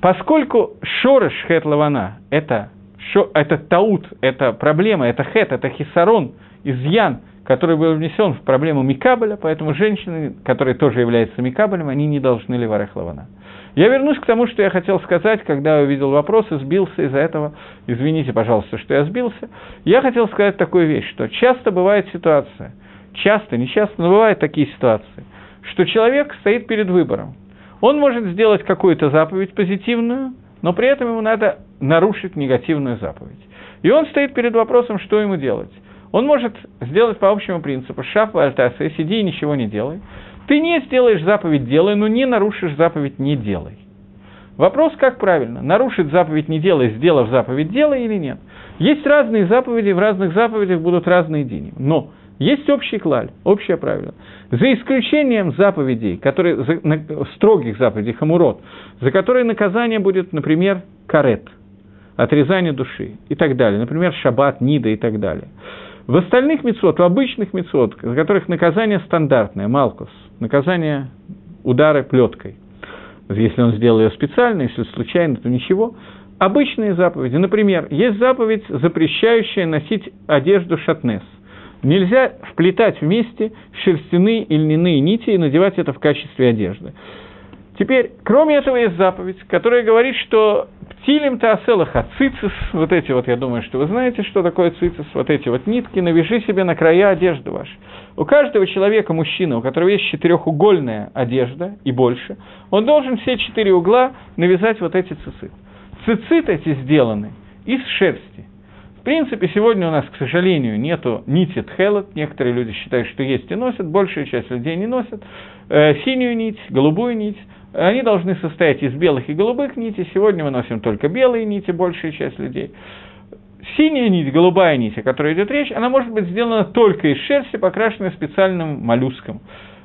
поскольку шорыш хет лавана – это, шо, это таут, это проблема, это хет, это хисарон, изъян, который был внесен в проблему Микабеля, поэтому женщины, которые тоже являются Микабелем, они не должны ливарех лавана. Я вернусь к тому, что я хотел сказать, когда я увидел вопрос и сбился из-за этого. Извините, пожалуйста, что я сбился. Я хотел сказать такую вещь, что часто бывает ситуация – часто, нечасто, но бывают такие ситуации, что человек стоит перед выбором. Он может сделать какую-то заповедь позитивную, но при этом ему надо нарушить негативную заповедь. И он стоит перед вопросом, что ему делать. Он может сделать по общему принципу «шафа альтаса, сиди и ничего не делай». Ты не сделаешь заповедь «делай», но не нарушишь заповедь «не делай». Вопрос, как правильно, нарушить заповедь «не делай», сделав заповедь «делай» или нет. Есть разные заповеди, в разных заповедях будут разные дни. Но есть общий клаль, общее правило. За исключением заповедей, которые, за, на, строгих заповедей, хамурот, за которые наказание будет, например, карет, отрезание души и так далее, например, шаббат, нида и так далее. В остальных мецвод, в обычных мецвод, за которых наказание стандартное, малкус, наказание удары плеткой, если он сделал ее специально, если случайно, то ничего. Обычные заповеди, например, есть заповедь, запрещающая носить одежду шатнес. Нельзя вплетать вместе шерстяные и льняные нити и надевать это в качестве одежды. Теперь, кроме этого, есть заповедь, которая говорит, что птилем таоселаха цицис, вот эти вот, я думаю, что вы знаете, что такое цицис, вот эти вот нитки, навяжи себе на края одежды вашей. У каждого человека, мужчины, у которого есть четырехугольная одежда и больше, он должен все четыре угла навязать вот эти цицит. Цицит эти сделаны из шерсти – принципе, сегодня у нас, к сожалению, нету нити тхелот. Некоторые люди считают, что есть и носят, большая часть людей не носят. Э, синюю нить, голубую нить. Они должны состоять из белых и голубых нитей. Сегодня мы носим только белые нити, большая часть людей. Синяя нить, голубая нить, о которой идет речь, она может быть сделана только из шерсти, покрашенной специальным моллюском,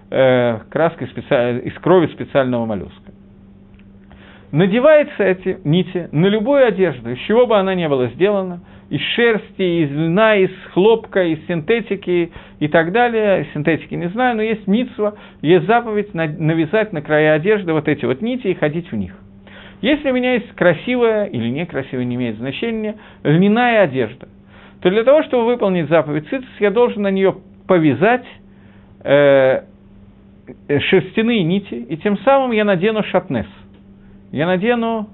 э, краской специ... из крови специального моллюска. Надеваются эти нити на любую одежду, из чего бы она ни была сделана – из шерсти, из льна, из хлопка, из синтетики и так далее. Синтетики не знаю, но есть митсва, есть заповедь навязать на края одежды вот эти вот нити и ходить в них. Если у меня есть красивая или некрасивая, не имеет значения, льняная одежда, то для того, чтобы выполнить заповедь цицис, я должен на нее повязать э, шерстяные нити, и тем самым я надену шатнес. Я надену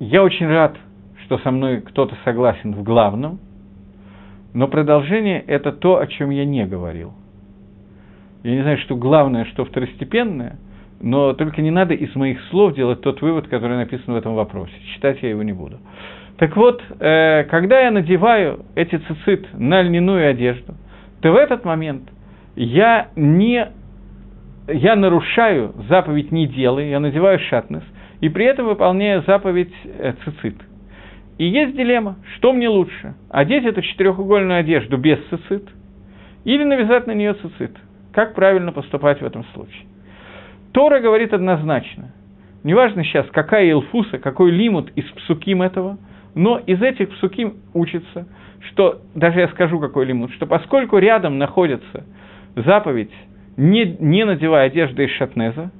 Я очень рад, что со мной кто-то согласен в главном, но продолжение – это то, о чем я не говорил. Я не знаю, что главное, что второстепенное, но только не надо из моих слов делать тот вывод, который написан в этом вопросе. Читать я его не буду. Так вот, э, когда я надеваю эти цицит на льняную одежду, то в этот момент я не я нарушаю заповедь «не делай», я надеваю шатнес, и при этом выполняю заповедь э, цицит. И есть дилемма, что мне лучше, одеть эту четырехугольную одежду без цицит или навязать на нее цицит. Как правильно поступать в этом случае? Тора говорит однозначно, неважно сейчас, какая Илфуса, какой лимут из псуким этого, но из этих псуким учится, что, даже я скажу, какой лимут, что поскольку рядом находится заповедь не, не надевая одежды из шатнеза,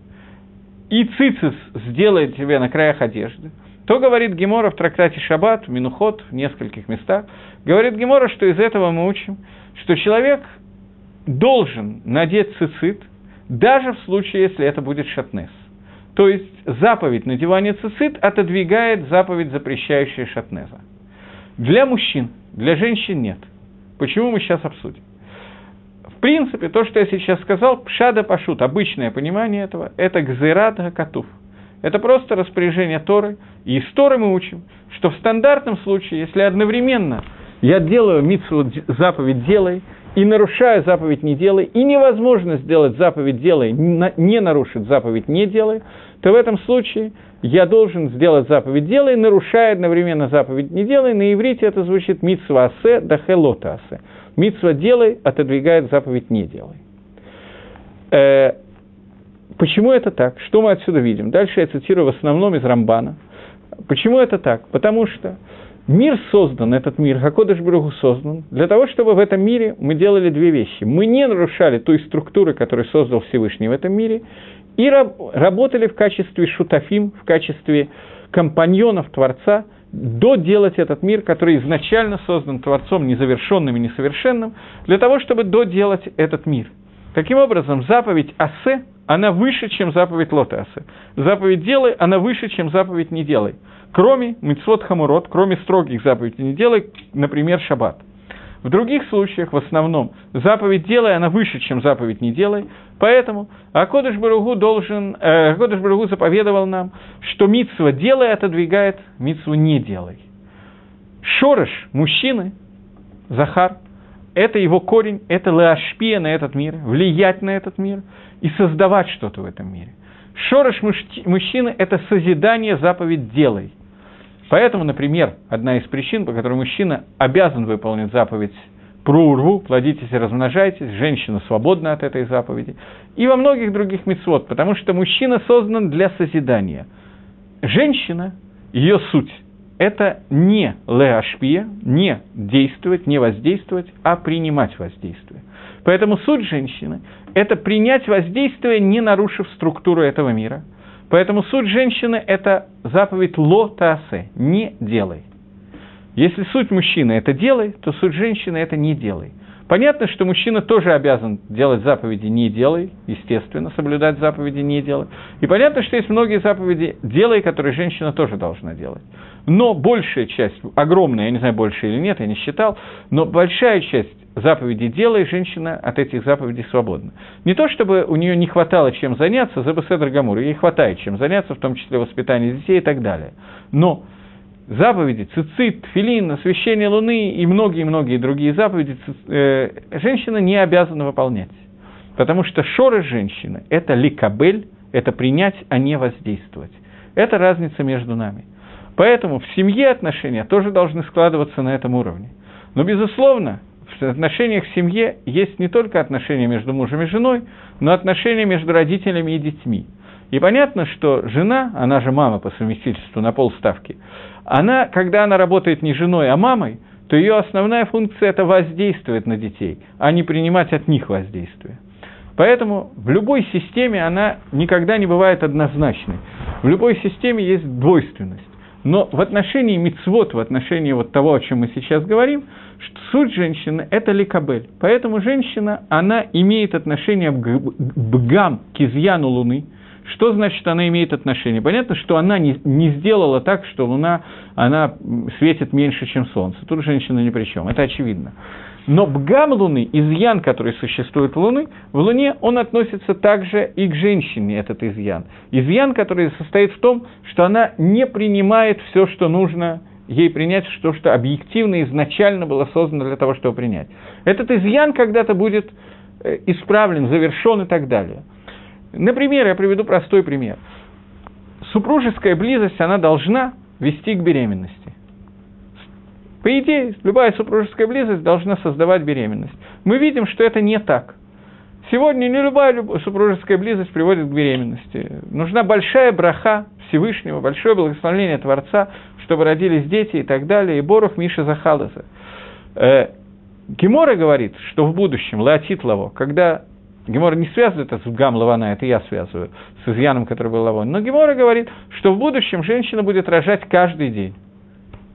и цицис сделает тебе на краях одежды, то говорит Гемора в трактате Шаббат, Минухот, в нескольких местах, говорит Гемора, что из этого мы учим, что человек должен надеть цицит, даже в случае, если это будет шатнес. То есть заповедь надевания цицит отодвигает заповедь, запрещающая шатнеза. Для мужчин, для женщин нет. Почему мы сейчас обсудим? В принципе, то, что я сейчас сказал, пшада пашут, обычное понимание этого, это гзерат гакатув. Это просто распоряжение Торы. И из Торы мы учим, что в стандартном случае, если одновременно я делаю митсу заповедь «делай», и нарушаю заповедь «не делай», и невозможно сделать заповедь «делай», не нарушить заповедь «не делай», то в этом случае я должен сделать заповедь «делай», нарушая одновременно заповедь «не делай». На иврите это звучит «митсва асе да хелота асе». Митсва «делай» отодвигает заповедь «не делай». Э, почему это так? Что мы отсюда видим? Дальше я цитирую в основном из Рамбана. Почему это так? Потому что Мир создан, этот мир, Хакодыш Брюгу создан, для того, чтобы в этом мире мы делали две вещи. Мы не нарушали той структуры, которую создал Всевышний в этом мире, и раб- работали в качестве шутафим, в качестве компаньонов Творца, доделать этот мир, который изначально создан Творцом незавершенным и несовершенным, для того, чтобы доделать этот мир. Таким образом, заповедь Асе, она выше, чем заповедь Лота Асе. Заповедь «делай», она выше, чем заповедь «не делай» кроме мицвод хамурот, кроме строгих заповедей не делай, например, шаббат. В других случаях, в основном, заповедь делай, она выше, чем заповедь не делай, поэтому Акодыш Баругу должен, э, Баругу заповедовал нам, что митсва делай отодвигает, митсву не делай. Шорыш мужчины, Захар, это его корень, это леашпия на этот мир, влиять на этот мир и создавать что-то в этом мире. Шорыш мужчины – это созидание заповедь «делай». Поэтому, например, одна из причин, по которой мужчина обязан выполнить заповедь про урву, плодитесь и размножайтесь, женщина свободна от этой заповеди, и во многих других мецвод, потому что мужчина создан для созидания. Женщина, ее суть – это не леашпия, не действовать, не воздействовать, а принимать воздействие. Поэтому суть женщины – это принять воздействие, не нарушив структуру этого мира – Поэтому суть женщины – это заповедь ло не делай. Если суть мужчины – это делай, то суть женщины – это не делай. Понятно, что мужчина тоже обязан делать заповеди «не делай», естественно, соблюдать заповеди «не делай». И понятно, что есть многие заповеди «делай», которые женщина тоже должна делать. Но большая часть, огромная, я не знаю, больше или нет, я не считал, но большая часть заповеди делай, женщина от этих заповедей свободна. Не то, чтобы у нее не хватало чем заняться, за Беседр Гамур, ей хватает чем заняться, в том числе воспитание детей и так далее. Но заповеди, цицит, филин, освящение Луны и многие-многие другие заповеди э, женщина не обязана выполнять. Потому что шоры женщины – это ликабель, это принять, а не воздействовать. Это разница между нами. Поэтому в семье отношения тоже должны складываться на этом уровне. Но, безусловно, в отношениях в семье есть не только отношения между мужем и женой, но отношения между родителями и детьми. И понятно, что жена, она же мама по совместительству на полставки, она, когда она работает не женой, а мамой, то ее основная функция – это воздействовать на детей, а не принимать от них воздействие. Поэтому в любой системе она никогда не бывает однозначной. В любой системе есть двойственность. Но в отношении мицвод, в отношении вот того, о чем мы сейчас говорим, что суть женщины – это ликабель. Поэтому женщина, она имеет отношение к бгам, к изъяну Луны – что значит она имеет отношение? Понятно, что она не, не сделала так, что Луна она светит меньше, чем Солнце. Тут женщина ни при чем, это очевидно. Но бгам Луны, изъян, который существует в Луны, в Луне он относится также и к женщине, этот изъян. Изъян, который состоит в том, что она не принимает все, что нужно ей принять, что, что объективно изначально было создано для того, чтобы принять. Этот изъян когда-то будет э, исправлен, завершен и так далее – Например, я приведу простой пример. Супружеская близость, она должна вести к беременности. По идее, любая супружеская близость должна создавать беременность. Мы видим, что это не так. Сегодня не любая супружеская близость приводит к беременности. Нужна большая браха Всевышнего, большое благословение Творца, чтобы родились дети и так далее. И Борух Миша Захалаза. Э, Гемора говорит, что в будущем, Леотит Лаво, когда Гемора не связывает это с Гам Лавана, это я связываю, с изъяном, который был Лавон. Но Гемора говорит, что в будущем женщина будет рожать каждый день.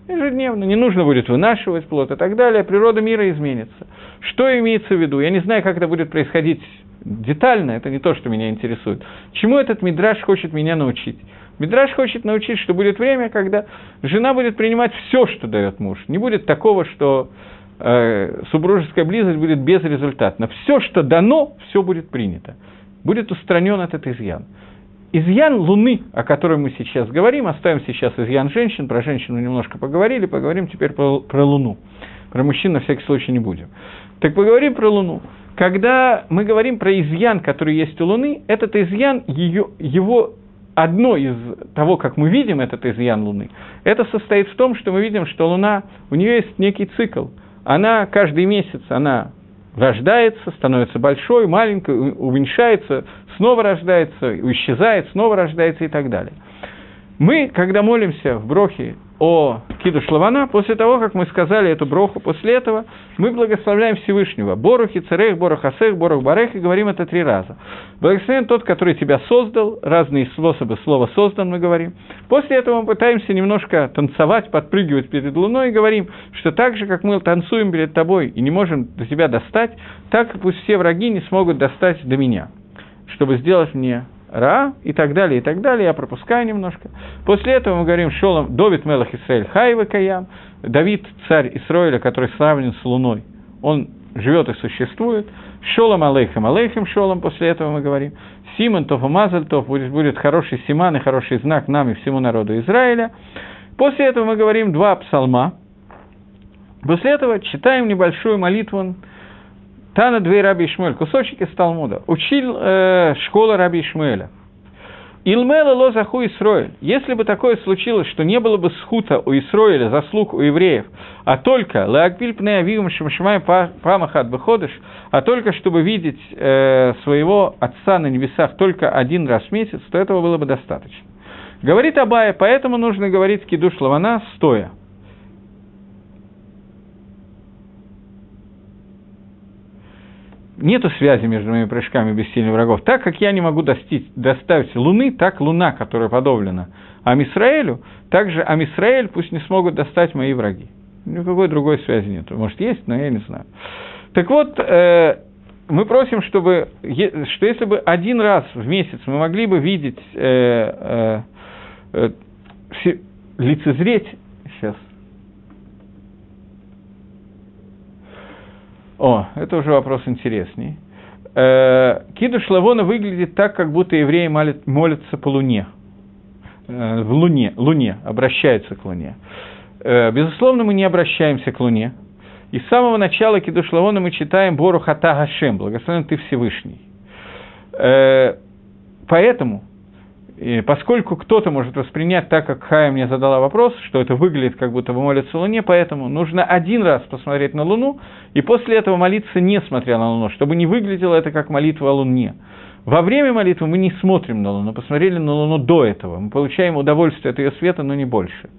Ежедневно, не нужно будет вынашивать плод и так далее, природа мира изменится. Что имеется в виду? Я не знаю, как это будет происходить детально, это не то, что меня интересует. Чему этот Мидраш хочет меня научить? Мидраш хочет научить, что будет время, когда жена будет принимать все, что дает муж. Не будет такого, что э, супружеская близость будет безрезультатна. Все, что дано, все будет принято. Будет устранен этот изъян. Изъян Луны, о котором мы сейчас говорим, оставим сейчас изъян женщин, про женщину немножко поговорили, поговорим теперь про, про Луну. Про мужчин на всякий случай не будем. Так поговорим про Луну. Когда мы говорим про изъян, который есть у Луны, этот изъян, ее, его одно из того, как мы видим этот изъян Луны, это состоит в том, что мы видим, что Луна, у нее есть некий цикл – она каждый месяц, она рождается, становится большой, маленькой, уменьшается, снова рождается, исчезает, снова рождается и так далее. Мы, когда молимся в Брохе о Кидуш Лавана, после того, как мы сказали эту броху, после этого мы благословляем Всевышнего. Борухи, Церех, Борох Асех, Борох Барех, и говорим это три раза. Благословен тот, который тебя создал, разные способы слова «создан» мы говорим. После этого мы пытаемся немножко танцевать, подпрыгивать перед Луной и говорим, что так же, как мы танцуем перед тобой и не можем до тебя достать, так пусть все враги не смогут достать до меня, чтобы сделать мне Ра и так далее, и так далее. Я пропускаю немножко. После этого мы говорим Шолом, Довид Мелах Исраэль Хайва Каям, Давид, царь Исраиля, который сравнен с Луной, он живет и существует. Шолом Алейхем, Алейхем Шолом, после этого мы говорим. Симон Тов Мазаль Тов, будет, будет хороший Симан и хороший знак нам и всему народу Израиля. После этого мы говорим два псалма. После этого читаем небольшую молитву Тана Двей Раби Ишмуэль, кусочек из Талмуда, учил э, школа Раби Ишмуэля. Илмела ло заху Исроэль. Если бы такое случилось, что не было бы схута у Исроэля, заслуг у евреев, а только леаквиль пне авивам шамшамай памахат выходишь, а только чтобы видеть э, своего отца на небесах только один раз в месяц, то этого было бы достаточно. Говорит Абая, поэтому нужно говорить кидуш лавана стоя – нету связи между моими прыжками без сильных врагов. Так как я не могу достичь, доставить Луны, так Луна, которая подоблена Амисраэлю, также Амисраэль пусть не смогут достать мои враги. Никакой другой связи нет. Может, есть, но я не знаю. Так вот, э, мы просим, чтобы, что если бы один раз в месяц мы могли бы видеть, э, э, э, лицезреть, сейчас, О, это уже вопрос интересней. Э, Кидуш Лавона выглядит так, как будто евреи молят, молятся по Луне. Э, в Луне, Луне, обращаются к Луне. Э, безусловно, мы не обращаемся к Луне. И с самого начала Кидуш Лавона мы читаем Бору Хата Гашем, благословен ты Всевышний. Поэтому и поскольку кто-то может воспринять так, как Хая мне задала вопрос, что это выглядит, как будто бы молится Луне, поэтому нужно один раз посмотреть на Луну, и после этого молиться не смотря на Луну, чтобы не выглядело это как молитва о Луне. Во время молитвы мы не смотрим на Луну, посмотрели на Луну до этого. Мы получаем удовольствие от ее света, но не больше.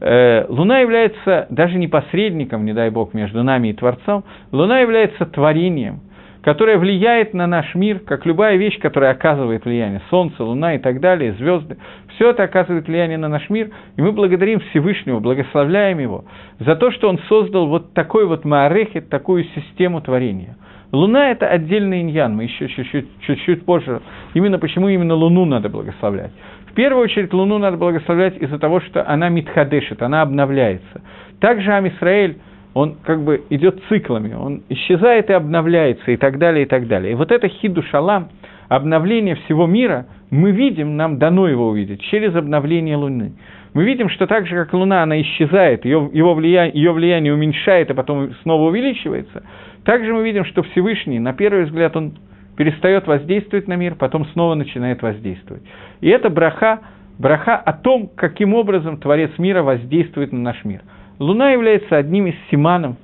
Э, Луна является даже не посредником, не дай Бог, между нами и Творцом. Луна является творением, которое влияет на наш мир, как любая вещь, которая оказывает влияние. Солнце, Луна и так далее, звезды. Все это оказывает влияние на наш мир, и мы благодарим Всевышнего, благословляем Его за то, что Он создал вот такой вот маарехет, такую систему творения – Луна – это отдельный иньян, мы еще чуть-чуть, чуть-чуть позже. Именно почему именно Луну надо благословлять. В первую очередь Луну надо благословлять из-за того, что она митхадешит, она обновляется. Также Амисраэль, он как бы идет циклами, он исчезает и обновляется, и так далее, и так далее. И вот это хиду шалам, обновление всего мира, мы видим, нам дано его увидеть, через обновление Луны. Мы видим, что так же, как Луна, она исчезает, ее, его влияние, ее влияние уменьшает, а потом снова увеличивается – также мы видим, что Всевышний, на первый взгляд, он перестает воздействовать на мир, потом снова начинает воздействовать. И это браха, браха о том, каким образом Творец мира воздействует на наш мир. Луна является одним из симанов,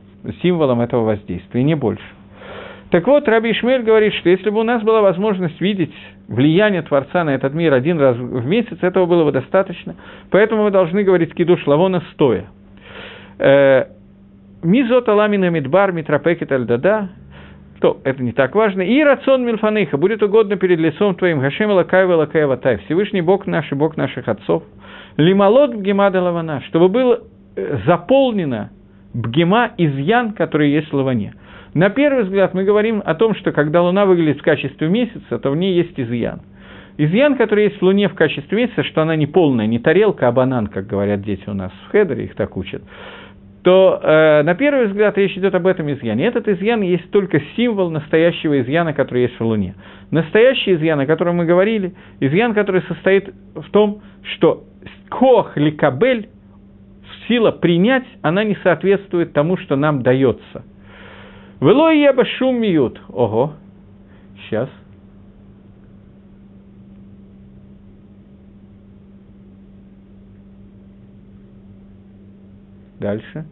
символом этого воздействия, не больше. Так вот, Раби Ишмель говорит, что если бы у нас была возможность видеть влияние Творца на этот мир один раз в месяц, этого было бы достаточно. Поэтому мы должны говорить кидуш лавона стоя. Э, Мизот аламина мидбар митропекет альдада, то это не так важно. И рацион мильфаныха, будет угодно перед лицом твоим, Гашем Лакаева Лакаева Тай, Всевышний Бог наш и Бог наших отцов, Лималот Лавана, чтобы было заполнено Бгема изъян, который есть в Лаване. На первый взгляд мы говорим о том, что когда Луна выглядит в качестве месяца, то в ней есть изъян. Изъян, который есть в Луне в качестве месяца, что она не полная, не тарелка, а банан, как говорят дети у нас в Хедере, их так учат то э, на первый взгляд речь идет об этом изъяне. Этот изъян есть только символ настоящего изъяна, который есть в Луне. Настоящий изъян, о котором мы говорили, изъян, который состоит в том, что кох ликабель, сила принять, она не соответствует тому, что нам дается. Вело еба шум миют. Ого, сейчас. Дальше.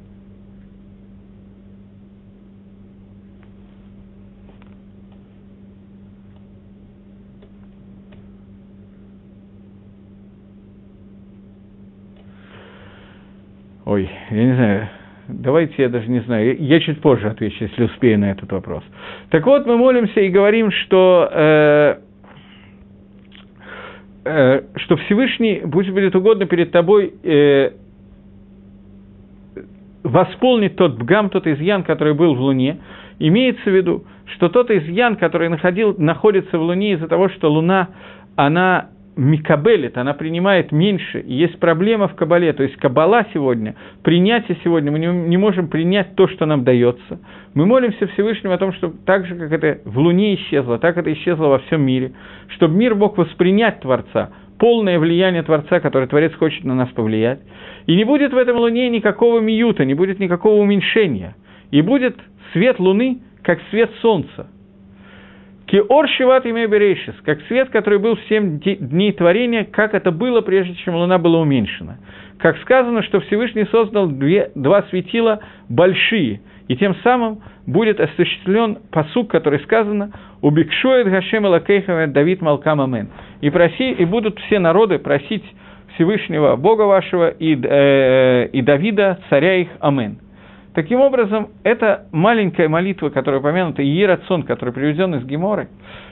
Ой, я не знаю, давайте я даже не знаю, я чуть позже отвечу, если успею на этот вопрос. Так вот, мы молимся и говорим, что, э, э, что Всевышний, пусть будет угодно перед тобой, э, восполнит тот бгам, тот изъян, который был в Луне. Имеется в виду, что тот изъян, который находил, находится в Луне из-за того, что Луна, она микабелит, она принимает меньше, и есть проблема в кабале, то есть кабала сегодня, принятие сегодня, мы не, не можем принять то, что нам дается. Мы молимся Всевышнему о том, что так же, как это в Луне исчезло, так это исчезло во всем мире, чтобы мир мог воспринять Творца, полное влияние Творца, который Творец хочет на нас повлиять. И не будет в этом Луне никакого миюта, не будет никакого уменьшения. И будет свет Луны, как свет Солнца. Киор Шиват имя Берейшис, как свет, который был в семь дней творения, как это было, прежде чем Луна была уменьшена. Как сказано, что Всевышний создал две, два светила большие, и тем самым будет осуществлен посук, который сказано «Убикшует Гашем Лакейхава Давид Малкам Амен». И, проси, и будут все народы просить Всевышнего Бога вашего и, э, и Давида, царя их, Амен. Таким образом, эта маленькая молитва, которая упомянута, Иерацон, который приведен из Геморы,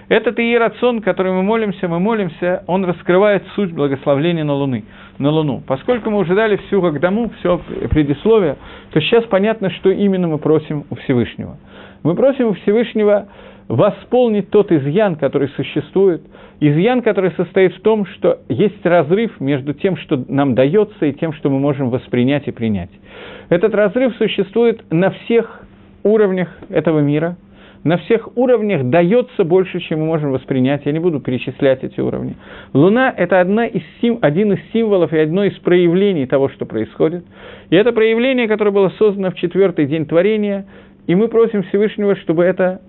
этот Иерацон, который мы молимся, мы молимся, он раскрывает суть благословления на, Луны, на Луну. Поскольку мы уже дали всю Гагдаму, все предисловие, то сейчас понятно, что именно мы просим у Всевышнего. Мы просим у Всевышнего восполнить тот изъян, который существует, изъян, который состоит в том, что есть разрыв между тем, что нам дается, и тем, что мы можем воспринять и принять. Этот разрыв существует на всех уровнях этого мира, на всех уровнях дается больше, чем мы можем воспринять. Я не буду перечислять эти уровни. Луна – это одна из сим, один из символов и одно из проявлений того, что происходит. И это проявление, которое было создано в четвертый день творения, и мы просим Всевышнего, чтобы это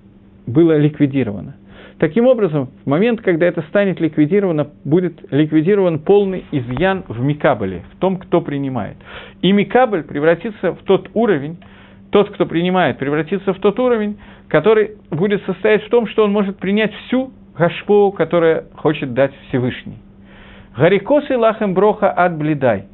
было ликвидировано. Таким образом, в момент, когда это станет ликвидировано, будет ликвидирован полный изъян в Микабеле, в том, кто принимает. И Микабель превратится в тот уровень, тот, кто принимает, превратится в тот уровень, который будет состоять в том, что он может принять всю гашпу, которое хочет дать Всевышний. Гарикос и лахем броха от блидай.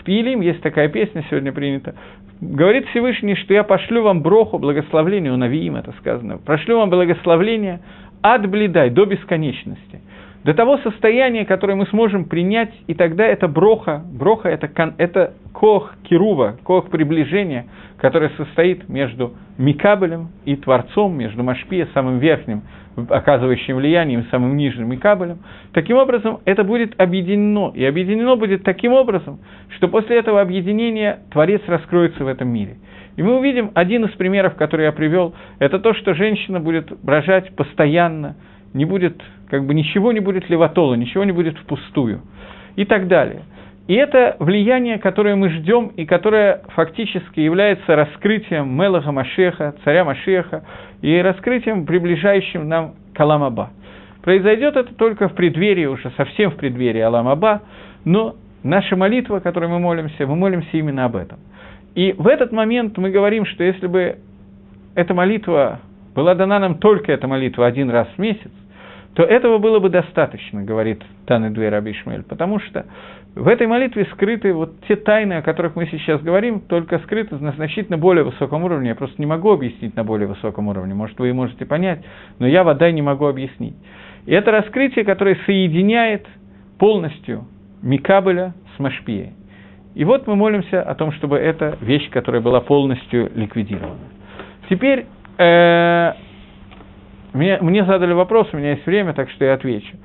В Тилим есть такая песня, сегодня принята. Говорит Всевышний, что я пошлю вам броху, благословление, у Навиим это сказано, прошлю вам благословление от блидай, до бесконечности до того состояния, которое мы сможем принять, и тогда это броха, броха это, это кох кирува, кох приближения, которое состоит между Микабелем и Творцом, между Машпия, самым верхним, оказывающим влиянием, самым нижним Микабелем. Таким образом, это будет объединено, и объединено будет таким образом, что после этого объединения Творец раскроется в этом мире. И мы увидим один из примеров, который я привел, это то, что женщина будет брожать постоянно, не будет, как бы ничего не будет леватола, ничего не будет впустую и так далее. И это влияние, которое мы ждем и которое фактически является раскрытием Мелаха Машеха, царя Машеха, и раскрытием, приближающим нам к Аламаба. Произойдет это только в преддверии, уже совсем в преддверии Аламаба, но наша молитва, которой мы молимся, мы молимся именно об этом. И в этот момент мы говорим, что если бы эта молитва была дана нам только эта молитва один раз в месяц, то этого было бы достаточно, говорит Таны Двер Абишмель, потому что в этой молитве скрыты вот те тайны, о которых мы сейчас говорим, только скрыты на значительно более высоком уровне. Я просто не могу объяснить на более высоком уровне. Может, вы и можете понять, но я вода не могу объяснить. И это раскрытие, которое соединяет полностью Микабеля с Машпией. И вот мы молимся о том, чтобы эта вещь, которая была полностью ликвидирована. Теперь э, мне, мне задали вопрос, у меня есть время, так что я отвечу.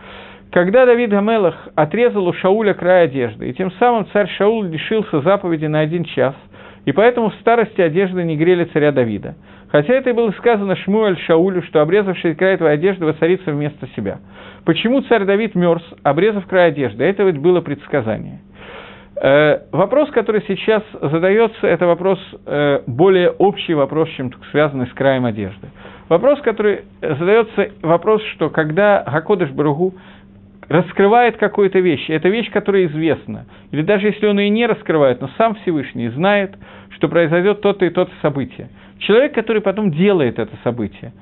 Когда Давид Гамелах отрезал у Шауля край одежды, и тем самым царь Шаул лишился заповеди на один час, и поэтому в старости одежды не грели царя Давида. Хотя это и было сказано Шмуэль Шаулю, что обрезавший край твоей одежды воцарится вместо себя. Почему царь Давид мерз, обрезав край одежды? Это ведь было предсказание. Э, вопрос, который сейчас задается, это вопрос, э, более общий вопрос, чем связанный с краем одежды. Вопрос, который задается, вопрос, что когда Гакодыш Баругу раскрывает какую-то вещь, это вещь, которая известна, или даже если он ее не раскрывает, но сам Всевышний знает, что произойдет то-то и то-то событие. Человек, который потом делает это событие,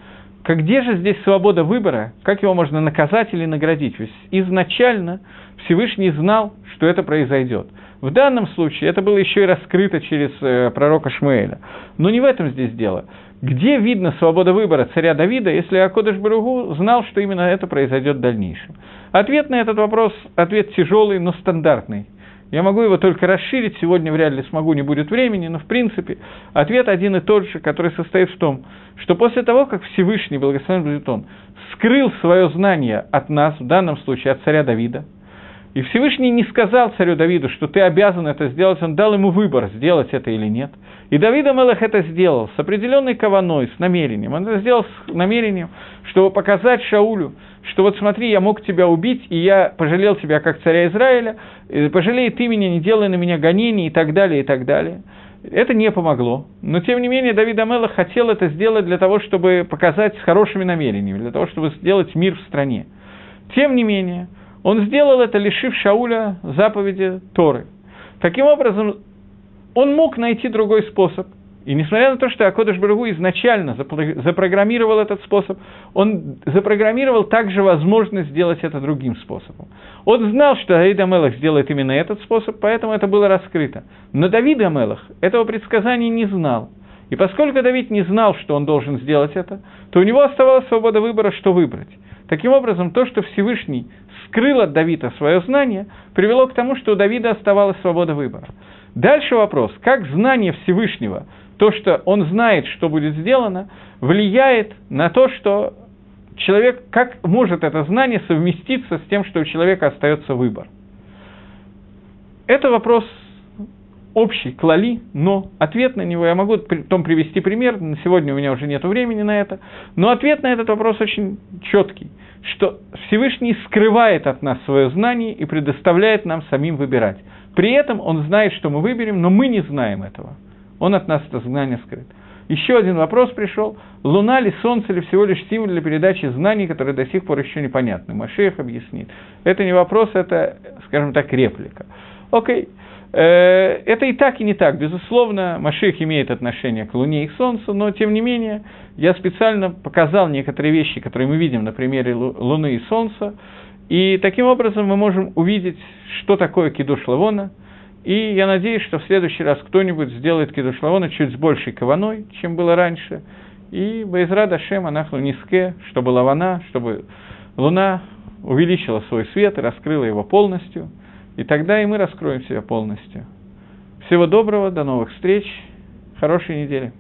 как где же здесь свобода выбора, как его можно наказать или наградить? Ведь изначально Всевышний знал, что это произойдет. В данном случае это было еще и раскрыто через э, пророка Шмуэля. Но не в этом здесь дело. Где видно свобода выбора царя Давида, если Акодыш Баругу знал, что именно это произойдет в дальнейшем? Ответ на этот вопрос, ответ тяжелый, но стандартный. Я могу его только расширить, сегодня вряд ли смогу, не будет времени, но в принципе ответ один и тот же, который состоит в том, что после того, как Всевышний, благословен будет он, скрыл свое знание от нас, в данном случае от царя Давида, и Всевышний не сказал царю Давиду, что ты обязан это сделать, он дал ему выбор, сделать это или нет. И Давид Амелах это сделал с определенной кованой, с намерением. Он это сделал с намерением, чтобы показать Шаулю, что вот смотри, я мог тебя убить, и я пожалел тебя как царя Израиля, пожалей ты меня, не делай на меня гонений и так далее, и так далее. Это не помогло. Но, тем не менее, Давид Амелах хотел это сделать для того, чтобы показать с хорошими намерениями, для того, чтобы сделать мир в стране. Тем не менее, он сделал это, лишив Шауля заповеди Торы. Таким образом, он мог найти другой способ. И несмотря на то, что Акодыш Барагу изначально запрограммировал этот способ, он запрограммировал также возможность сделать это другим способом. Он знал, что Давид Амелах сделает именно этот способ, поэтому это было раскрыто. Но Давид Амелах этого предсказания не знал. И поскольку Давид не знал, что он должен сделать это, то у него оставалась свобода выбора, что выбрать. Таким образом, то, что Всевышний скрыл от Давида свое знание, привело к тому, что у Давида оставалась свобода выбора. Дальше вопрос, как знание Всевышнего, то, что он знает, что будет сделано, влияет на то, что человек, как может это знание совместиться с тем, что у человека остается выбор. Это вопрос общий, клали, но ответ на него, я могу потом привести пример, на сегодня у меня уже нет времени на это, но ответ на этот вопрос очень четкий, что Всевышний скрывает от нас свое знание и предоставляет нам самим выбирать. При этом он знает, что мы выберем, но мы не знаем этого. Он от нас это знание скрыт. Еще один вопрос пришел. Луна ли Солнце ли всего лишь символ для передачи знаний, которые до сих пор еще непонятны? Машех объяснит. Это не вопрос, это, скажем так, реплика. Окей. Э, это и так, и не так. Безусловно, Маших имеет отношение к Луне и к Солнцу, но, тем не менее, я специально показал некоторые вещи, которые мы видим на примере Луны и Солнца, и таким образом мы можем увидеть, что такое кидуш Лавона, и я надеюсь, что в следующий раз кто-нибудь сделает кидуш Лавона чуть с большей каваной, чем было раньше, и Байзра Дашем Анахлу Ниске, чтобы Лавана, чтобы Луна увеличила свой свет и раскрыла его полностью – и тогда и мы раскроем себя полностью. Всего доброго, до новых встреч, хорошей недели.